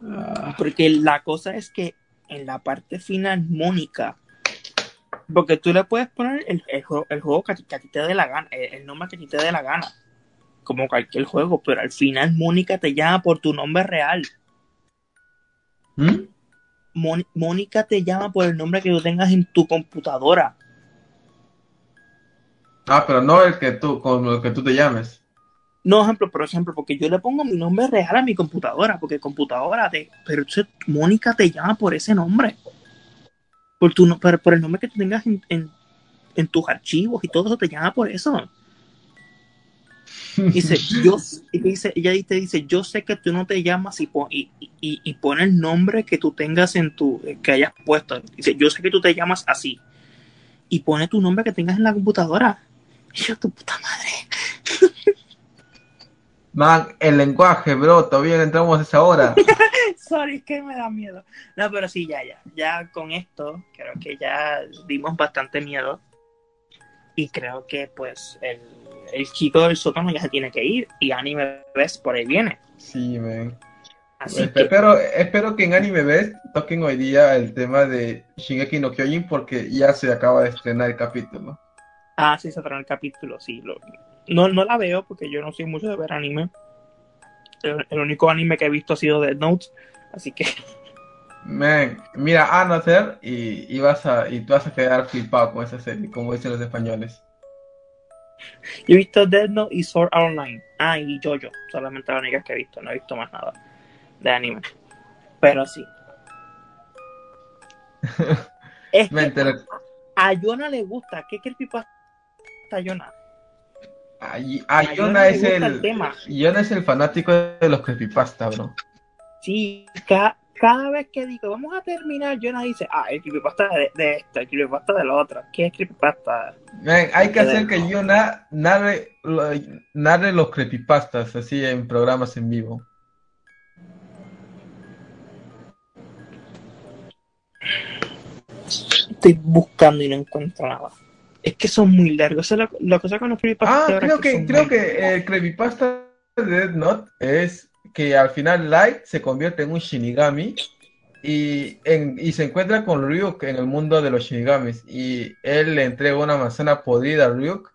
Ah, Porque la cosa es que en la parte final, Mónica, porque tú le puedes poner el, el juego, el juego que, a ti- que a ti te dé la gana, el, el nombre que a ti te dé la gana, como cualquier juego, pero al final Mónica te llama por tu nombre real. ¿Mm? Mónica te llama por el nombre que tú tengas en tu computadora. Ah, pero no el que tú, con el que tú te llames. No, ejemplo, por ejemplo, porque yo le pongo mi nombre real a mi computadora, porque computadora te, pero entonces Mónica te llama por ese nombre. Por tu no- por, por el nombre que tú tengas en, en, en tus archivos y todo eso te llama por eso. (laughs) Dice, yo, y dice, ella te dice, yo sé que tú no te llamas y, pon- y, y, y pone el nombre que tú tengas en tu, que hayas puesto. Dice, yo sé que tú te llamas así. Y pone tu nombre que tengas en la computadora. Y yo, tu puta madre. (laughs) Man, el lenguaje, bro, todavía entramos a esa hora. (laughs) Sorry, es que me da miedo. No, pero sí, ya, ya. Ya con esto, creo que ya dimos bastante miedo. Y creo que, pues, el, el chico del sótano ya se tiene que ir. Y Anime Best por ahí viene. Sí, man. Así Espe- que, Espero, espero que en Anime Best toquen hoy día el tema de Shingeki no Kyojin porque ya se acaba de estrenar el capítulo. ah, sí, se trae el capítulo, sí. Lo, no, no la veo porque yo no soy mucho de ver anime. El, el único anime que he visto ha sido Dead Note. Así que, (laughs) Man, mira Another y, y vas a, y tú vas a quedar flipado con esa serie, como dicen los españoles. yo he visto Dead Note y Sword Online. Ah, y Jojo. Solamente las únicas que he visto. No he visto más nada de anime. Pero sí. (laughs) Es que a Yona le gusta. ¿Qué creepypasta a Yona? A, a A Yona Yona le es el, el tema. Es el fanático de los creepypasta, bro. Sí, ca- cada vez que digo, vamos a terminar, Yona dice, ah, el creepypasta de, de esto, el creepypasta de lo otro. ¿Qué es creepypasta? Man, hay que hacer que. Yona narre, lo- narre los creepypastas así en programas en vivo. Estoy buscando y no encuentro nada. Es que son muy largos. Esa es la, la cosa con los creepypastas. Ah, creo que, creo que el creepypasta de Death Note es que al final Light se convierte en un Shinigami y, en- y se encuentra con Ryuk en el mundo de los Shinigamis y él le entrega una manzana podrida a Ryuk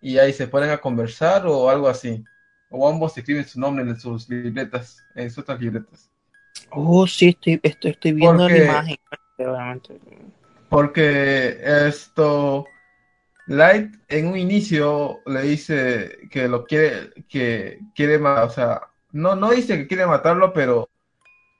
y ahí se ponen a conversar o algo así. O ambos escriben su nombre en sus libretas, en sus otras libretas. Oh, sí, estoy, estoy, estoy viendo Porque- la imagen. Porque esto, Light en un inicio le dice que lo quiere, que quiere matar, o sea, no, no dice que quiere matarlo, pero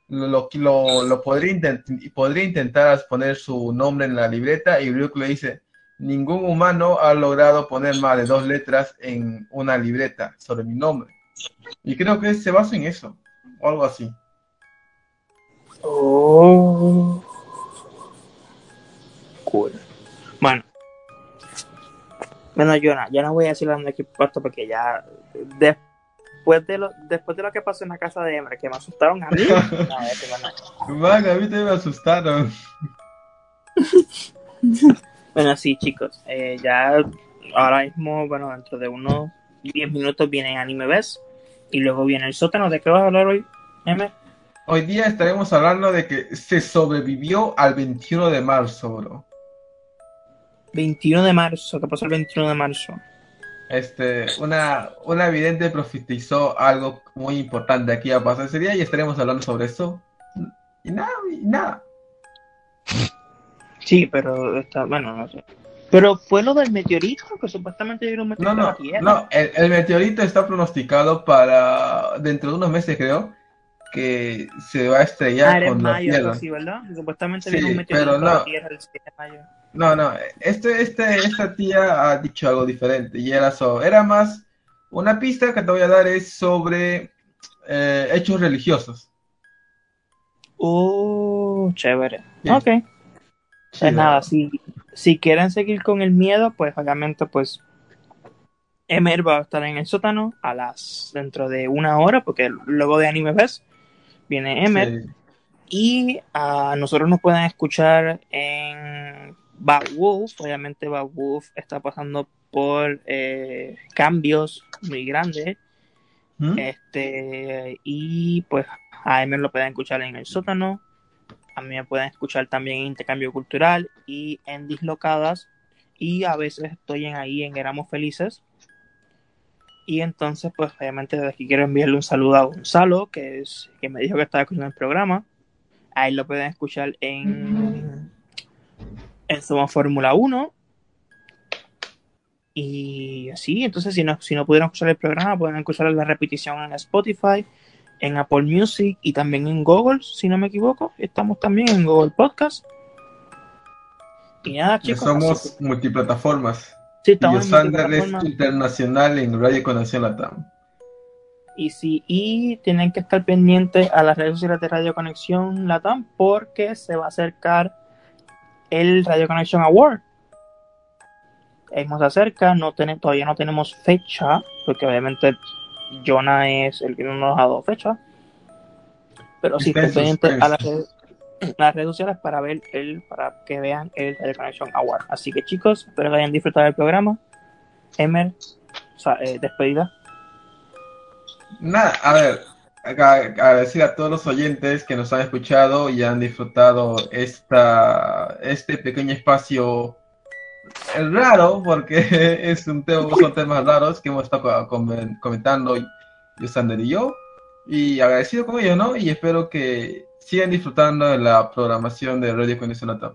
lo, lo, lo podría, intent- podría intentar poner su nombre en la libreta y Ryuk le dice, ningún humano ha logrado poner más de dos letras en una libreta sobre mi nombre. Y creo que se basa en eso, o algo así. Oh. Cool. Bueno. Bueno, yo no, ya no voy a decir dónde puesto porque ya después de lo después de lo que pasó en la casa de Emre, que me asustaron a mí. (laughs) no. Man, a mí también me asustaron. (laughs) Bueno, sí, chicos, eh, ya ahora mismo, bueno, dentro de unos 10 minutos viene Anime Best y luego viene el sótano. ¿De qué vas a hablar hoy, Emre? Hoy día estaremos hablando de que se sobrevivió al 21 de marzo, bro. 21 de marzo, ¿qué pasó el 21 de marzo? Este, una, una vidente profetizó algo muy importante aquí a pasar ese día y estaremos hablando sobre eso. Y nada, y nada. Sí, pero está, bueno, no sé. Pero fue lo del meteorito, que supuestamente era un No, meteorito a no, la Tierra. no, el, el meteorito está pronosticado para dentro de unos meses, creo, que se va a Ah, estrellar en con la mayo, Tierra. ¿verdad? Supuestamente Sí, viene un meteorito pero a la no. Tierra el 7 de mayo. No, no, este, este, esta tía ha dicho algo diferente y era, so- era más una pista que te voy a dar es sobre eh, hechos religiosos. Uh, chévere. Sí. Ok. Pues nada, si, si quieren seguir con el miedo, pues obviamente, pues Emer va a estar en el sótano a las dentro de una hora, porque luego de Anime Fest viene. Sí. Y a nosotros nos pueden escuchar en Bad Wolf. Obviamente Bad Wolf está pasando por eh, cambios muy grandes. ¿Mm? Este, y pues a Emer lo pueden escuchar en el sótano. A mí me pueden escuchar también en Intercambio Cultural y en Dislocadas. Y a veces estoy en ahí en Éramos Felices. Y entonces, pues obviamente desde aquí quiero enviarle un saludo a Gonzalo, que es que me dijo que estaba escuchando el programa. Ahí lo pueden escuchar en, en Somos Fórmula 1. Y así, entonces si no, si no pudieron escuchar el programa, pueden escuchar la repetición en Spotify, en Apple Music y también en Google, si no me equivoco. Estamos también en Google Podcast. Y nada, chicos. somos así multiplataformas. Sí, Y estamos en Yosander es multiplataforma. internacional en Radio Conexión Latam. Y sí, y tienen que estar pendientes a las redes sociales de Radio Conexión Latam porque se va a acercar el Radio Conexión Award. Hemos acerca, no todavía no tenemos fecha, porque obviamente Jonah es el que no nos ha dado fecha. Pero sí, estén pendientes a las suspenso. redes, las redes sociales para ver el, para que vean el Conexión Award. Así que chicos, espero que hayan disfrutado del programa. Emer, o sea, eh, despedida. Nada, a ver, agradecer a todos los oyentes que nos han escuchado y han disfrutado esta, este pequeño espacio raro, porque (laughs) es un tema, son temas raros que hemos estado co- com- comentando Yosander y yo, y agradecido con ellos, ¿no? Y espero que sigan disfrutando de la programación de Radio Conexión Latam.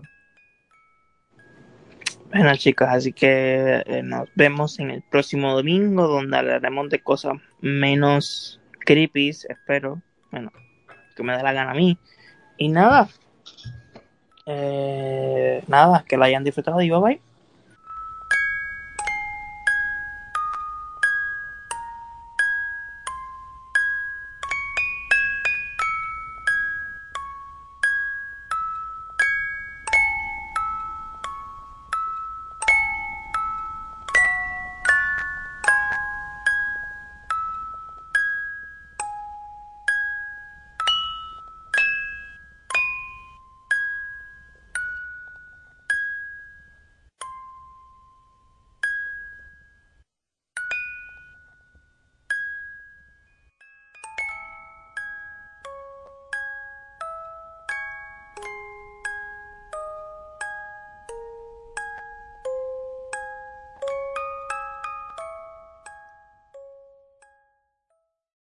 Bueno chicos, así que eh, nos vemos en el próximo domingo donde hablaremos de cosas menos creepy, espero. Bueno, que me dé la gana a mí. Y nada. Eh, nada, que la hayan disfrutado y bye bye.